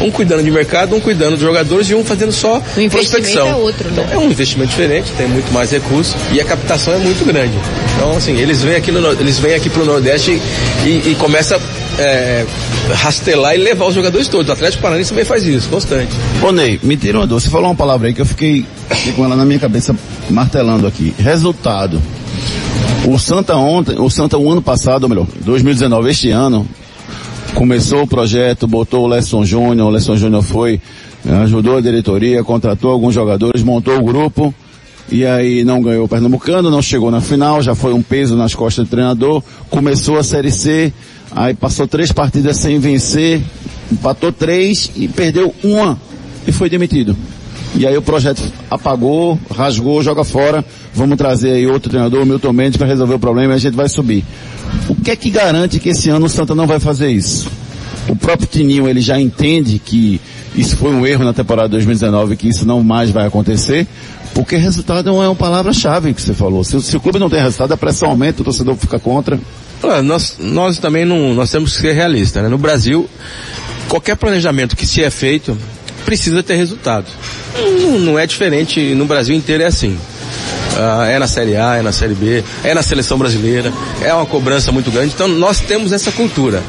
Um cuidando de mercado, um cuidando dos jogadores e um fazendo só O prospecção. é outro, né? Então, é um investimento diferente, tem muito mais recursos e a captação é muito grande. Então, assim, eles vêm aqui, no, eles vêm aqui pro Nordeste e, e começa é, rastelar e levar os jogadores todos. O Atlético Paranaense também faz isso, constante. Ô Ney, me tira uma dúvida. Você falou uma palavra aí que eu fiquei, fiquei com ela na minha cabeça martelando aqui. Resultado. O Santa ontem, o Santa o ano passado, ou melhor, 2019, este ano, começou o projeto, botou o Lesson Júnior, o Lesson Júnior foi, eh, ajudou a diretoria, contratou alguns jogadores, montou o grupo, e aí não ganhou o Pernambucano, não chegou na final, já foi um peso nas costas do treinador, começou a Série C, aí passou três partidas sem vencer, empatou três e perdeu uma e foi demitido. E aí o projeto apagou, rasgou, joga fora, vamos trazer aí outro treinador, Milton Mendes, para resolver o problema e a gente vai subir. O que é que garante que esse ano o Santa não vai fazer isso? O próprio Tininho, ele já entende que isso foi um erro na temporada 2019, que isso não mais vai acontecer, porque resultado é uma palavra-chave que você falou. Se, se o clube não tem resultado, a pressão aumenta, o torcedor fica contra. Nós, nós também não, nós temos que ser realistas, né? No Brasil, qualquer planejamento que se é feito precisa ter resultado. Não, não é diferente, no Brasil inteiro é assim. Ah, é na Série A, é na Série B, é na seleção brasileira, é uma cobrança muito grande. Então nós temos essa cultura.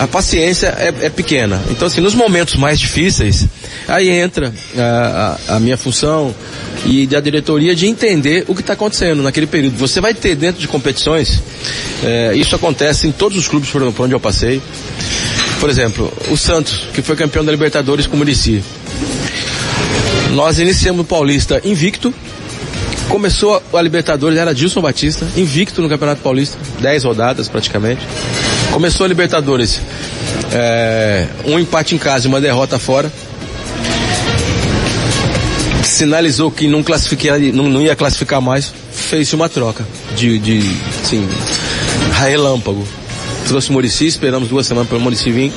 A paciência é, é pequena. Então assim, nos momentos mais difíceis, aí entra ah, a, a minha função e da diretoria de entender o que está acontecendo naquele período. Você vai ter dentro de competições, eh, isso acontece em todos os clubes por por onde eu passei. Por exemplo, o Santos, que foi campeão da Libertadores com o Murici. Nós iniciamos o Paulista invicto. Começou a Libertadores, era Dilson Batista, invicto no Campeonato Paulista, 10 rodadas praticamente. Começou a Libertadores, é, um empate em casa e uma derrota fora. Sinalizou que não, classificaria, não, não ia classificar mais, fez uma troca de, de assim, relâmpago. Trouxe o Murici, esperamos duas semanas para o Murici vir.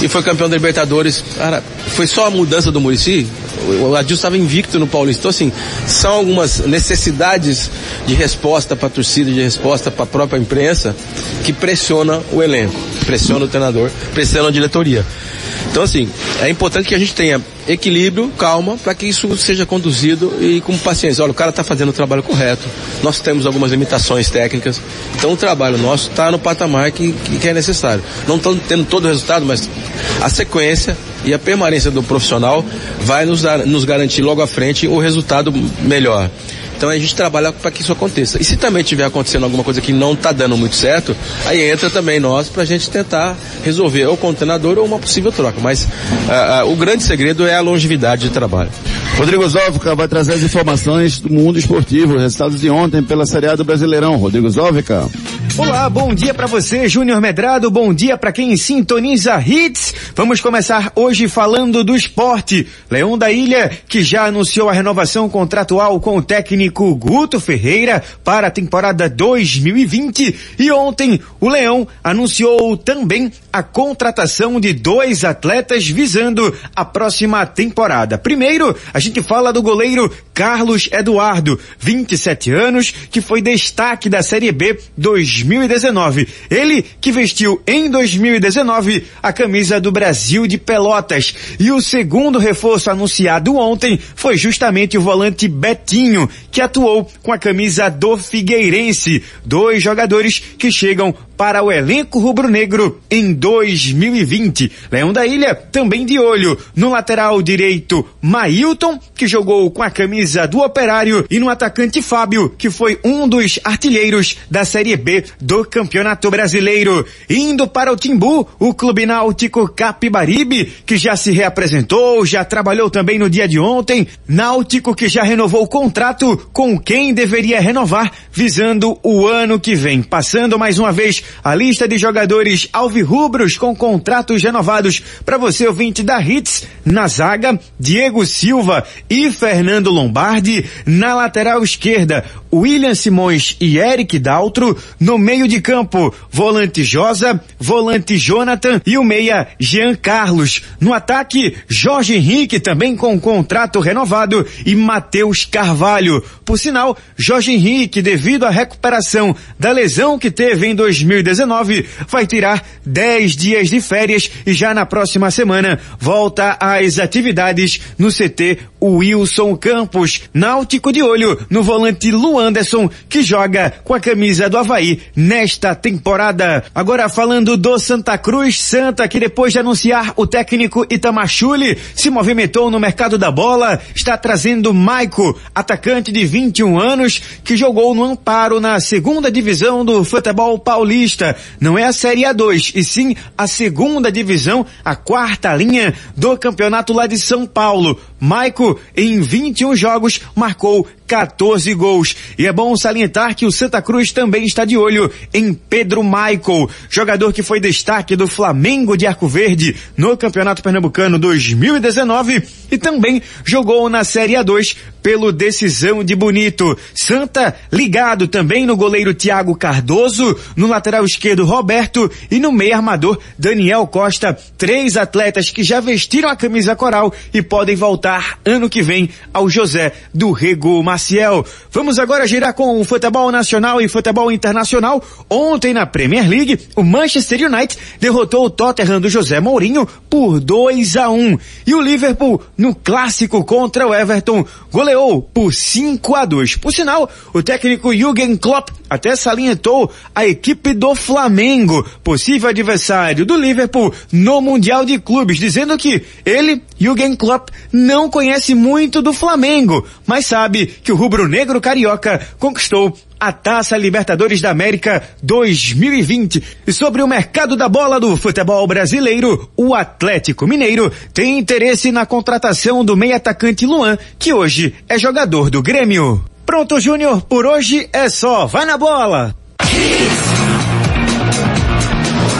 E foi campeão da Libertadores. Cara, foi só a mudança do Murici? O Adilson estava invicto no Paulista. Então, assim, são algumas necessidades de resposta para a torcida, de resposta para a própria imprensa, que pressiona o elenco, pressiona o treinador, pressiona a diretoria. Então, assim, é importante que a gente tenha equilíbrio, calma, para que isso seja conduzido e com paciência. Olha, o cara está fazendo o trabalho correto, nós temos algumas limitações técnicas, então o trabalho nosso está no patamar que, que é necessário. Não estamos tendo todo o resultado, mas a sequência e a permanência do profissional vai nos, dar, nos garantir logo à frente o resultado melhor. Então a gente trabalha para que isso aconteça. E se também tiver acontecendo alguma coisa que não está dando muito certo, aí entra também nós para a gente tentar resolver ou o treinador ou uma possível troca. Mas uh, uh, o grande segredo é a longevidade de trabalho. Rodrigo Zóvica vai trazer as informações do mundo esportivo, resultados de ontem pela Série A do Brasileirão. Rodrigo Zóvica. Olá, bom dia para você, Júnior Medrado, bom dia para quem sintoniza Hits. Vamos começar hoje falando do esporte. Leão da Ilha, que já anunciou a renovação contratual com o técnico Guto Ferreira para a temporada 2020 e ontem o Leão anunciou também a contratação de dois atletas visando a próxima temporada. Primeiro, a gente fala do goleiro Carlos Eduardo, 27 anos, que foi destaque da Série B 2019. Ele que vestiu em 2019 a camisa do Brasil de Pelotas. E o segundo reforço anunciado ontem foi justamente o volante Betinho, que atuou com a camisa do Figueirense. Dois jogadores que chegam para o elenco rubro-negro em 2020. Leão da Ilha também de olho no lateral direito Mailton, que jogou com a camisa do Operário, e no atacante Fábio, que foi um dos artilheiros da Série B do Campeonato Brasileiro. Indo para o Timbu, o Clube Náutico Capibaribe, que já se reapresentou, já trabalhou também no dia de ontem. Náutico que já renovou o contrato com quem deveria renovar, visando o ano que vem. Passando mais uma vez a lista de jogadores alvirrubros com contratos renovados para você ouvinte da Hits, na zaga, Diego Silva e Fernando Lombardi, na lateral esquerda, William Simões e Eric Daltro, no meio de campo, volante Josa, volante Jonathan e o meia Jean Carlos. No ataque, Jorge Henrique também com contrato renovado e Matheus Carvalho. Por sinal, Jorge Henrique, devido à recuperação da lesão que teve em 2019, vai tirar 10 dias de férias e já na próxima semana volta às atividades no CT Wilson Campos. Náutico de olho no volante Luan Anderson, que joga com a camisa do Havaí nesta temporada. Agora falando do Santa Cruz, Santa que depois de anunciar o técnico Itamachule, se movimentou no mercado da bola, está trazendo Maico, atacante de 21 anos, que jogou no Amparo na segunda divisão do futebol paulista. Não é a Série A2, e sim a segunda divisão, a quarta linha do campeonato lá de São Paulo. Maico, em 21 jogos, marcou 14 gols. E é bom salientar que o Santa Cruz também está de olho em Pedro Michael, jogador que foi destaque do Flamengo de Arco Verde no Campeonato Pernambucano 2019 e também jogou na Série A2 pelo decisão de Bonito. Santa ligado também no goleiro Thiago Cardoso, no lateral esquerdo Roberto e no meio armador Daniel Costa. Três atletas que já vestiram a camisa coral e podem voltar ano que vem ao José do Rego Marcelo. Maciel. Vamos agora girar com o futebol nacional e futebol internacional. Ontem na Premier League, o Manchester United derrotou o Tottenham do José Mourinho por 2 a 1 e o Liverpool no clássico contra o Everton goleou por 5 a 2. Por sinal, o técnico Jürgen Klopp até salientou a equipe do Flamengo, possível adversário do Liverpool no Mundial de Clubes, dizendo que ele, Jürgen Klopp, não conhece muito do Flamengo, mas sabe que o rubro-negro carioca conquistou a Taça Libertadores da América 2020. E sobre o mercado da bola do futebol brasileiro, o Atlético Mineiro tem interesse na contratação do meio atacante Luan, que hoje é jogador do Grêmio. Pronto, Júnior, por hoje é só. Vai na bola!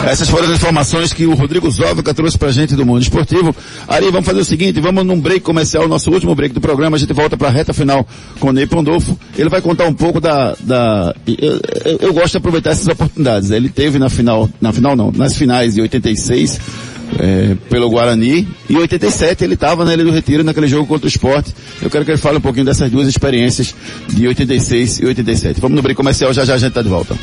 Essas foram as informações que o Rodrigo Zóvica trouxe pra gente do mundo esportivo. Ari, vamos fazer o seguinte, vamos num break comercial, nosso último break do programa, a gente volta pra reta final com o Ney Pondolfo. Ele vai contar um pouco da, da, eu, eu gosto de aproveitar essas oportunidades. Ele teve na final, na final não, nas finais de 86, é, pelo Guarani, e 87 ele estava na Ilha do Retiro naquele jogo contra o esporte. Eu quero que ele fale um pouquinho dessas duas experiências de 86 e 87. Vamos no break comercial, já já a gente tá de volta.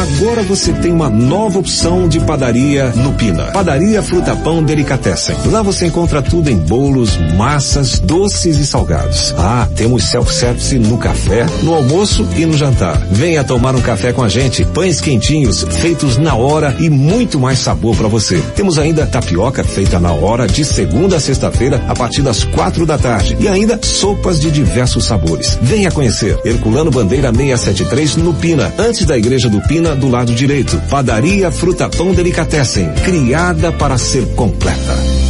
Agora você tem uma nova opção de padaria no Pina. Padaria Fruta Pão Delicatessen. Lá você encontra tudo em bolos, massas, doces e salgados. Ah, temos self-service no café, no almoço e no jantar. Venha tomar um café com a gente. Pães quentinhos, feitos na hora e muito mais sabor para você. Temos ainda tapioca feita na hora de segunda a sexta-feira a partir das quatro da tarde e ainda sopas de diversos sabores. Venha conhecer Herculano Bandeira 673 no Pina, antes da Igreja do Pina do lado direito. Padaria Fruta Pão Delicatessen, criada para ser completa.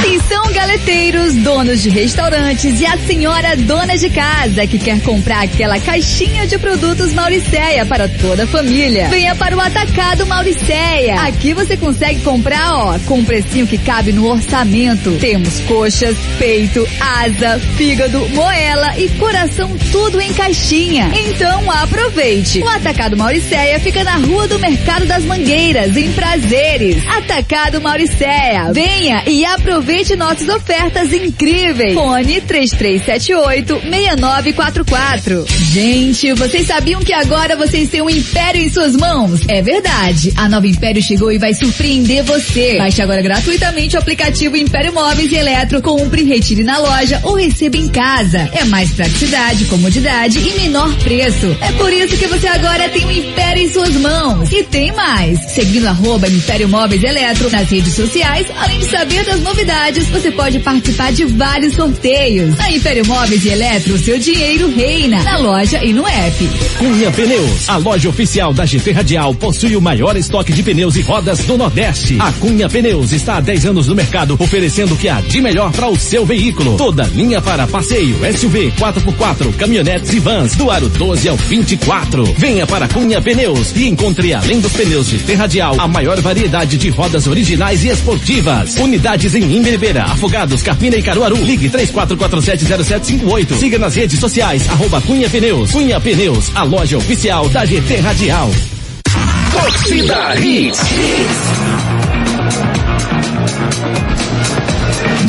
Atenção, galeteiros, donos de restaurantes e a senhora dona de casa que quer comprar aquela caixinha de produtos Mauricéia para toda a família. Venha para o Atacado Mauricéia. Aqui você consegue comprar, ó, com um precinho que cabe no orçamento. Temos coxas, peito, asa, fígado, moela e coração tudo em caixinha. Então aproveite. O Atacado Mauricéia fica na Rua do Mercado das Mangueiras, em Prazeres. Atacado Mauricéia. Venha e aproveite nossas ofertas incríveis. Fone 3378-6944. Gente, vocês sabiam que agora vocês têm um império em suas mãos? É verdade. A nova Império chegou e vai surpreender você. Baixe agora gratuitamente o aplicativo Império Móveis e Eletro. Compre, retire na loja ou receba em casa. É mais praticidade, comodidade e menor preço. É por isso que você agora tem um império em suas mãos. E tem mais. Seguindo arroba Império Móveis Eletro nas redes sociais, além de saber das novidades, você pode participar de vários sorteios. Na Império Móveis e Eletro, seu dinheiro reina. Na loja e no app. Cunha Pneus, a loja oficial da GT Radial, possui o maior estoque de pneus e rodas do Nordeste. A Cunha Pneus está há 10 anos no mercado, oferecendo o que há de melhor para o seu veículo. Toda linha para passeio, SUV, 4x4, caminhonetes e vans, do aro 12 ao 24. Venha para Cunha Pneus e encontre, além dos pneus GT Radial, a maior variedade de rodas originais e esportivas. Unidades em Imberbeira, Afogados, Carpina e Caruaru. Ligue 34470758. Siga nas redes sociais, arroba Cunha Pneus. Cunha Pneus, a loja oficial da GT Radial. Torcida Hits.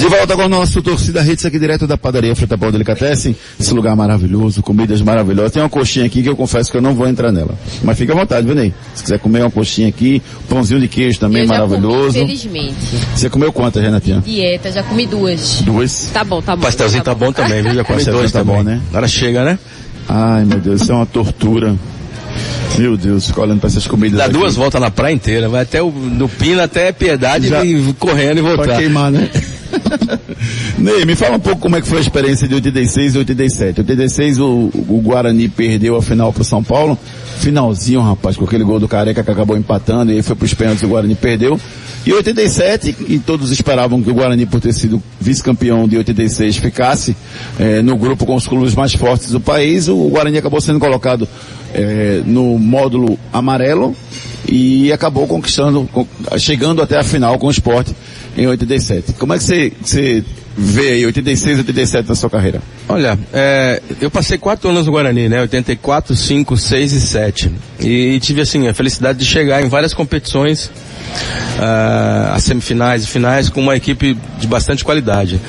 De volta com o nosso Torcida Hits aqui direto da padaria Fruta Pão Delicatessen. Esse lugar maravilhoso, comidas maravilhosas. Tem uma coxinha aqui que eu confesso que eu não vou entrar nela. Mas fica à vontade, Venei. Se quiser comer uma coxinha aqui, pãozinho de queijo também eu já maravilhoso. Comi, infelizmente. Você comeu quantas, Renatinha? Dieta, já comi duas. Duas? Tá bom, tá bom. Pastelzinho tá bom também, viu? Já comi Pastelzinho dois tá também. bom, né? Agora chega, né? Ai, meu Deus, isso é uma tortura. Meu Deus, fico olhando pra essas comidas Dá aqui. duas voltas na praia inteira, vai até o, do Pina até Piedade Já- e correndo e voltar. Pra queimar, né? Ney, me fala um pouco como é que foi a experiência de 86 e 87. 86 o, o Guarani perdeu a final pro São Paulo. Finalzinho, rapaz, com aquele gol do Careca que acabou empatando e aí foi pros pênaltis e o Guarani perdeu. E 87, e todos esperavam que o Guarani, por ter sido vice-campeão de 86, ficasse eh, no grupo com os clubes mais fortes do país. O Guarani acabou sendo colocado eh, no módulo amarelo e acabou conquistando, con- chegando até a final com o esporte em 87. Como é que você, você vê aí 86 e 87 na sua carreira? Olha, é, eu passei quatro anos no Guarani, né? 84, 5, 6 e 7. E, tive, assim, a felicidade de chegar em várias competições, ah, as semifinais e finais, com uma equipe de bastante qualidade.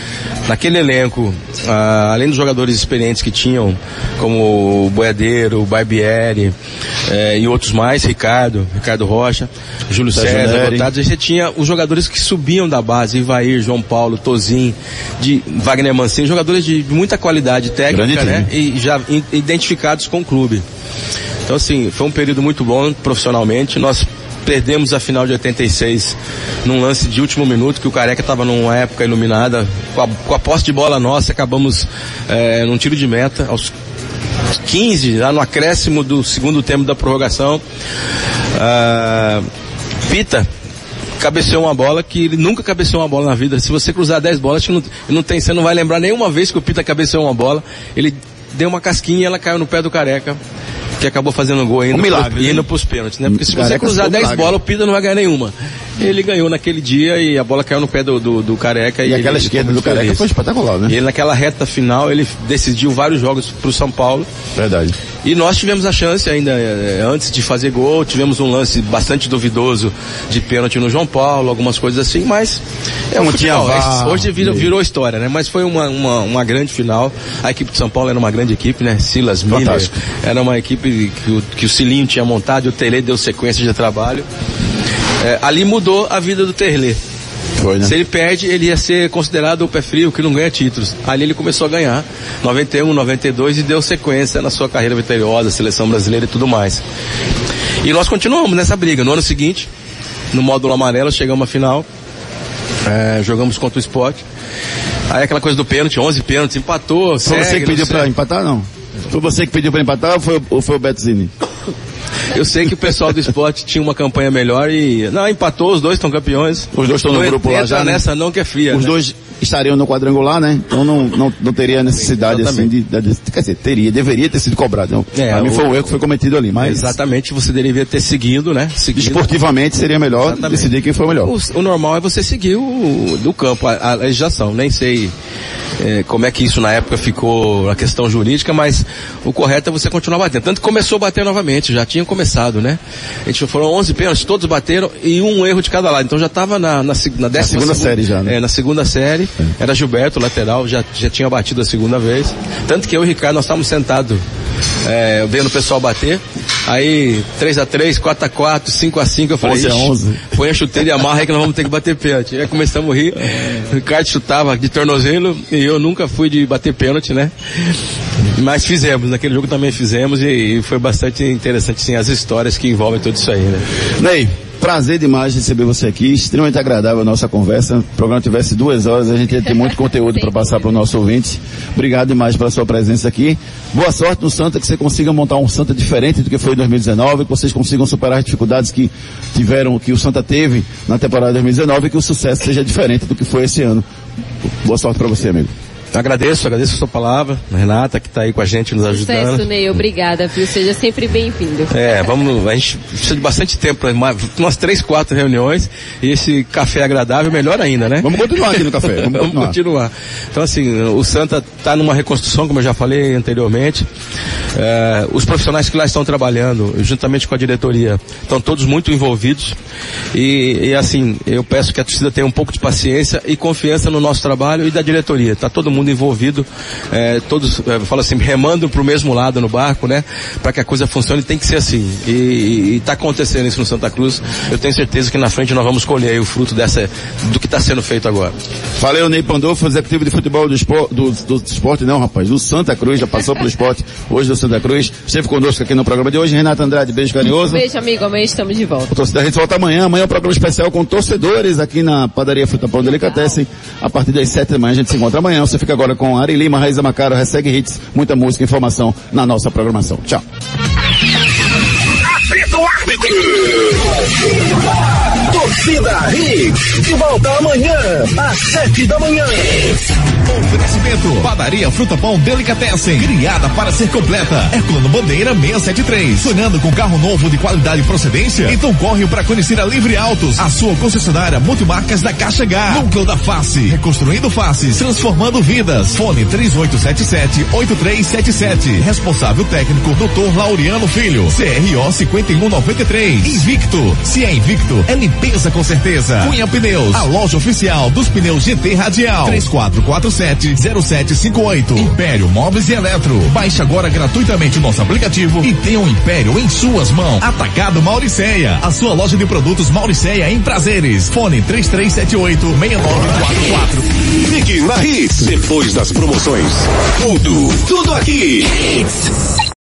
Naquele elenco, ah, além dos jogadores experientes que tinham, como o Boiadeiro, o Barbieri, eh, e outros mais, Ricardo, Ricardo Rocha, Júlio Sérgio César, Neri. Gotardo, você tinha os jogadores que subiam da base, Ivair, João Paulo, Tozin, de Wagner Mancini, jogadores de muita qualidade técnica, né? E já identificados com o clube. Então assim, foi um período muito bom profissionalmente. Nós perdemos a final de 86 num lance de último minuto que o Careca estava numa época iluminada. Com a, com a posse de bola nossa, acabamos eh, num tiro de meta aos 15, lá no acréscimo do segundo tempo da prorrogação. Ah, Pita cabeceou uma bola que ele nunca cabeceou uma bola na vida. Se você cruzar 10 bolas, não, não tem, você não vai lembrar nenhuma vez que o Pita cabeceou uma bola. Ele deu uma casquinha e ela caiu no pé do Careca. Que acabou fazendo gol indo, Um milagre, pro, né? indo pros pênaltis, né? Porque se você cruzar foi um 10 milagre. bolas, o Pita não vai ganhar nenhuma. Ele ganhou naquele dia e a bola caiu no pé do, do, do Careca. E ele aquela ficou esquerda do Careca foi espetacular, né? E ele naquela reta final, ele decidiu vários jogos pro São Paulo. Verdade. E nós tivemos a chance ainda, eh, antes de fazer gol, tivemos um lance bastante duvidoso de pênalti no João Paulo, algumas coisas assim, mas é um futebol. Hoje virou, virou história, né? Mas foi uma, uma, uma grande final. A equipe de São Paulo era uma grande equipe, né? Silas Miller. Fantástico. Era uma equipe que o, que o Cilinho tinha montado e o Tele deu sequência de trabalho. Eh, ali mudou a vida do Terlê. Foi, né? Se ele perde, ele ia ser considerado o pé frio que não ganha títulos. Ali ele começou a ganhar, 91, 92 e deu sequência na sua carreira vitoriosa, seleção brasileira e tudo mais. E nós continuamos nessa briga. No ano seguinte, no módulo amarelo, chegamos à final, é, jogamos contra o Sport. Aí aquela coisa do pênalti, 11 pênaltis, empatou, Foi você segue, que pediu pra empatar, não? Foi você que pediu pra empatar ou foi, ou foi o Betzini? Eu sei que o pessoal do esporte tinha uma campanha melhor e. Não, empatou, os dois estão campeões. Os dois estão no grupo lá já, né? nessa não que é fria. Os né? dois estariam no quadrangular, né? Então não, não, não teria necessidade assim de, de- Quer dizer, teria, deveria ter sido cobrado. Não. É, pra mim o- foi um erro que foi cometido ali, mas Exatamente, você deveria ter seguido, né? Seguido. esportivamente seria melhor Exatamente. decidir quem foi o melhor. O, o normal é você seguir o, do campo, a, a legislação. Nem sei eh, como é que isso na época ficou a questão jurídica, mas o correto é você continuar batendo. Tanto que começou a bater novamente, já tinha começado, né? A gente foram 11 pênaltis, todos bateram e um erro de cada lado. Então já estava na, na, na décima segunda série já, né? É, na segunda série. Era Gilberto, lateral, já, já tinha batido a segunda vez. Tanto que eu e o Ricardo, nós estávamos sentados é, vendo o pessoal bater. Aí 3x3, 4x4, 5x5, eu falei, 11 a "Ixi, 11. põe a chuteira e amarra aí que nós vamos ter que bater pênalti. Aí começamos a rir. O Ricardo chutava de tornozelo e eu nunca fui de bater pênalti, né? Mas fizemos, naquele jogo também fizemos e, e foi bastante interessante, sim, as histórias que envolvem tudo isso aí, né? Ney, prazer demais receber você aqui, extremamente agradável a nossa conversa. Se o programa tivesse duas horas, a gente ia ter muito conteúdo para passar para o nosso ouvinte. Obrigado demais pela sua presença aqui. Boa sorte no Santa, que você consiga montar um Santa diferente do que foi em 2019, que vocês consigam superar as dificuldades que tiveram, que o Santa teve na temporada de 2019 e que o sucesso seja diferente do que foi esse ano. Boa sorte para você, amigo. Agradeço, agradeço a sua palavra, Renata, que está aí com a gente nos ajudando. Sucesso, Ney. Obrigada, viu? Seja sempre bem-vindo. É, vamos, a gente precisa de bastante tempo? Uma- umas três, quatro reuniões, e esse café agradável, melhor ainda, né? Vamos continuar aqui no café, vamos Vamos continuar. continuar. Então assim, o Santa está numa reconstrução, como eu já falei anteriormente. É, os profissionais que lá estão trabalhando, juntamente com a diretoria, estão todos muito envolvidos. E, e, assim, eu peço que a torcida tenha um pouco de paciência e confiança no nosso trabalho e da diretoria. Está todo mundo mundo envolvido, é, todos, é, eu falo assim, remando pro mesmo lado no barco, né? Para que a coisa funcione, tem que ser assim. E, está acontecendo isso no Santa Cruz. Eu tenho certeza que na frente nós vamos colher o fruto dessa, do que está sendo feito agora. Valeu, Ney Pandolfo, executivo de futebol do esporte, do, do esporte não, rapaz, do Santa Cruz, já passou pelo esporte, hoje do Santa Cruz, esteve conosco aqui no programa de hoje, Renato Andrade, beijo carinhoso. Beijo, amigo, amanhã estamos de volta. O torcedor, a gente volta amanhã, amanhã é um programa especial com torcedores aqui na padaria Fruta Pão Delicatessen, a partir das sete da manhã, a gente se encontra amanhã, você fica agora com Ari Lima, Raíza Macaro, Ressegue Hits, muita música e informação na nossa programação. Tchau. Torcida Hits, de volta amanhã, às sete da manhã. Oferecimento, padaria Fruta Pão Delicatessen, criada para ser completa. Herculano Bandeira 673. Sonhando com carro novo de qualidade e procedência? Então corre para conhecer a Livre Autos, a sua concessionária multimarcas da Caixa H. Núcleo da Face, reconstruindo faces, transformando vidas. Fone 3877-8377. Responsável técnico Dr. Laureano Filho. CRO 5193. Invicto. Se é invicto, é limpeza com certeza. Cunha Pneus, a loja oficial dos pneus GT Radial. 3447-0758. Império Móveis e Eletro. Baixe agora gratuitamente o nosso aplicativo e tenha o um Império em suas mãos. Atacado Mauricéia, a sua loja de produtos Mauricéia em prazeres. Fone 3378-6944. Fique na Hits, depois das promoções. Tudo, tudo aqui. Hits.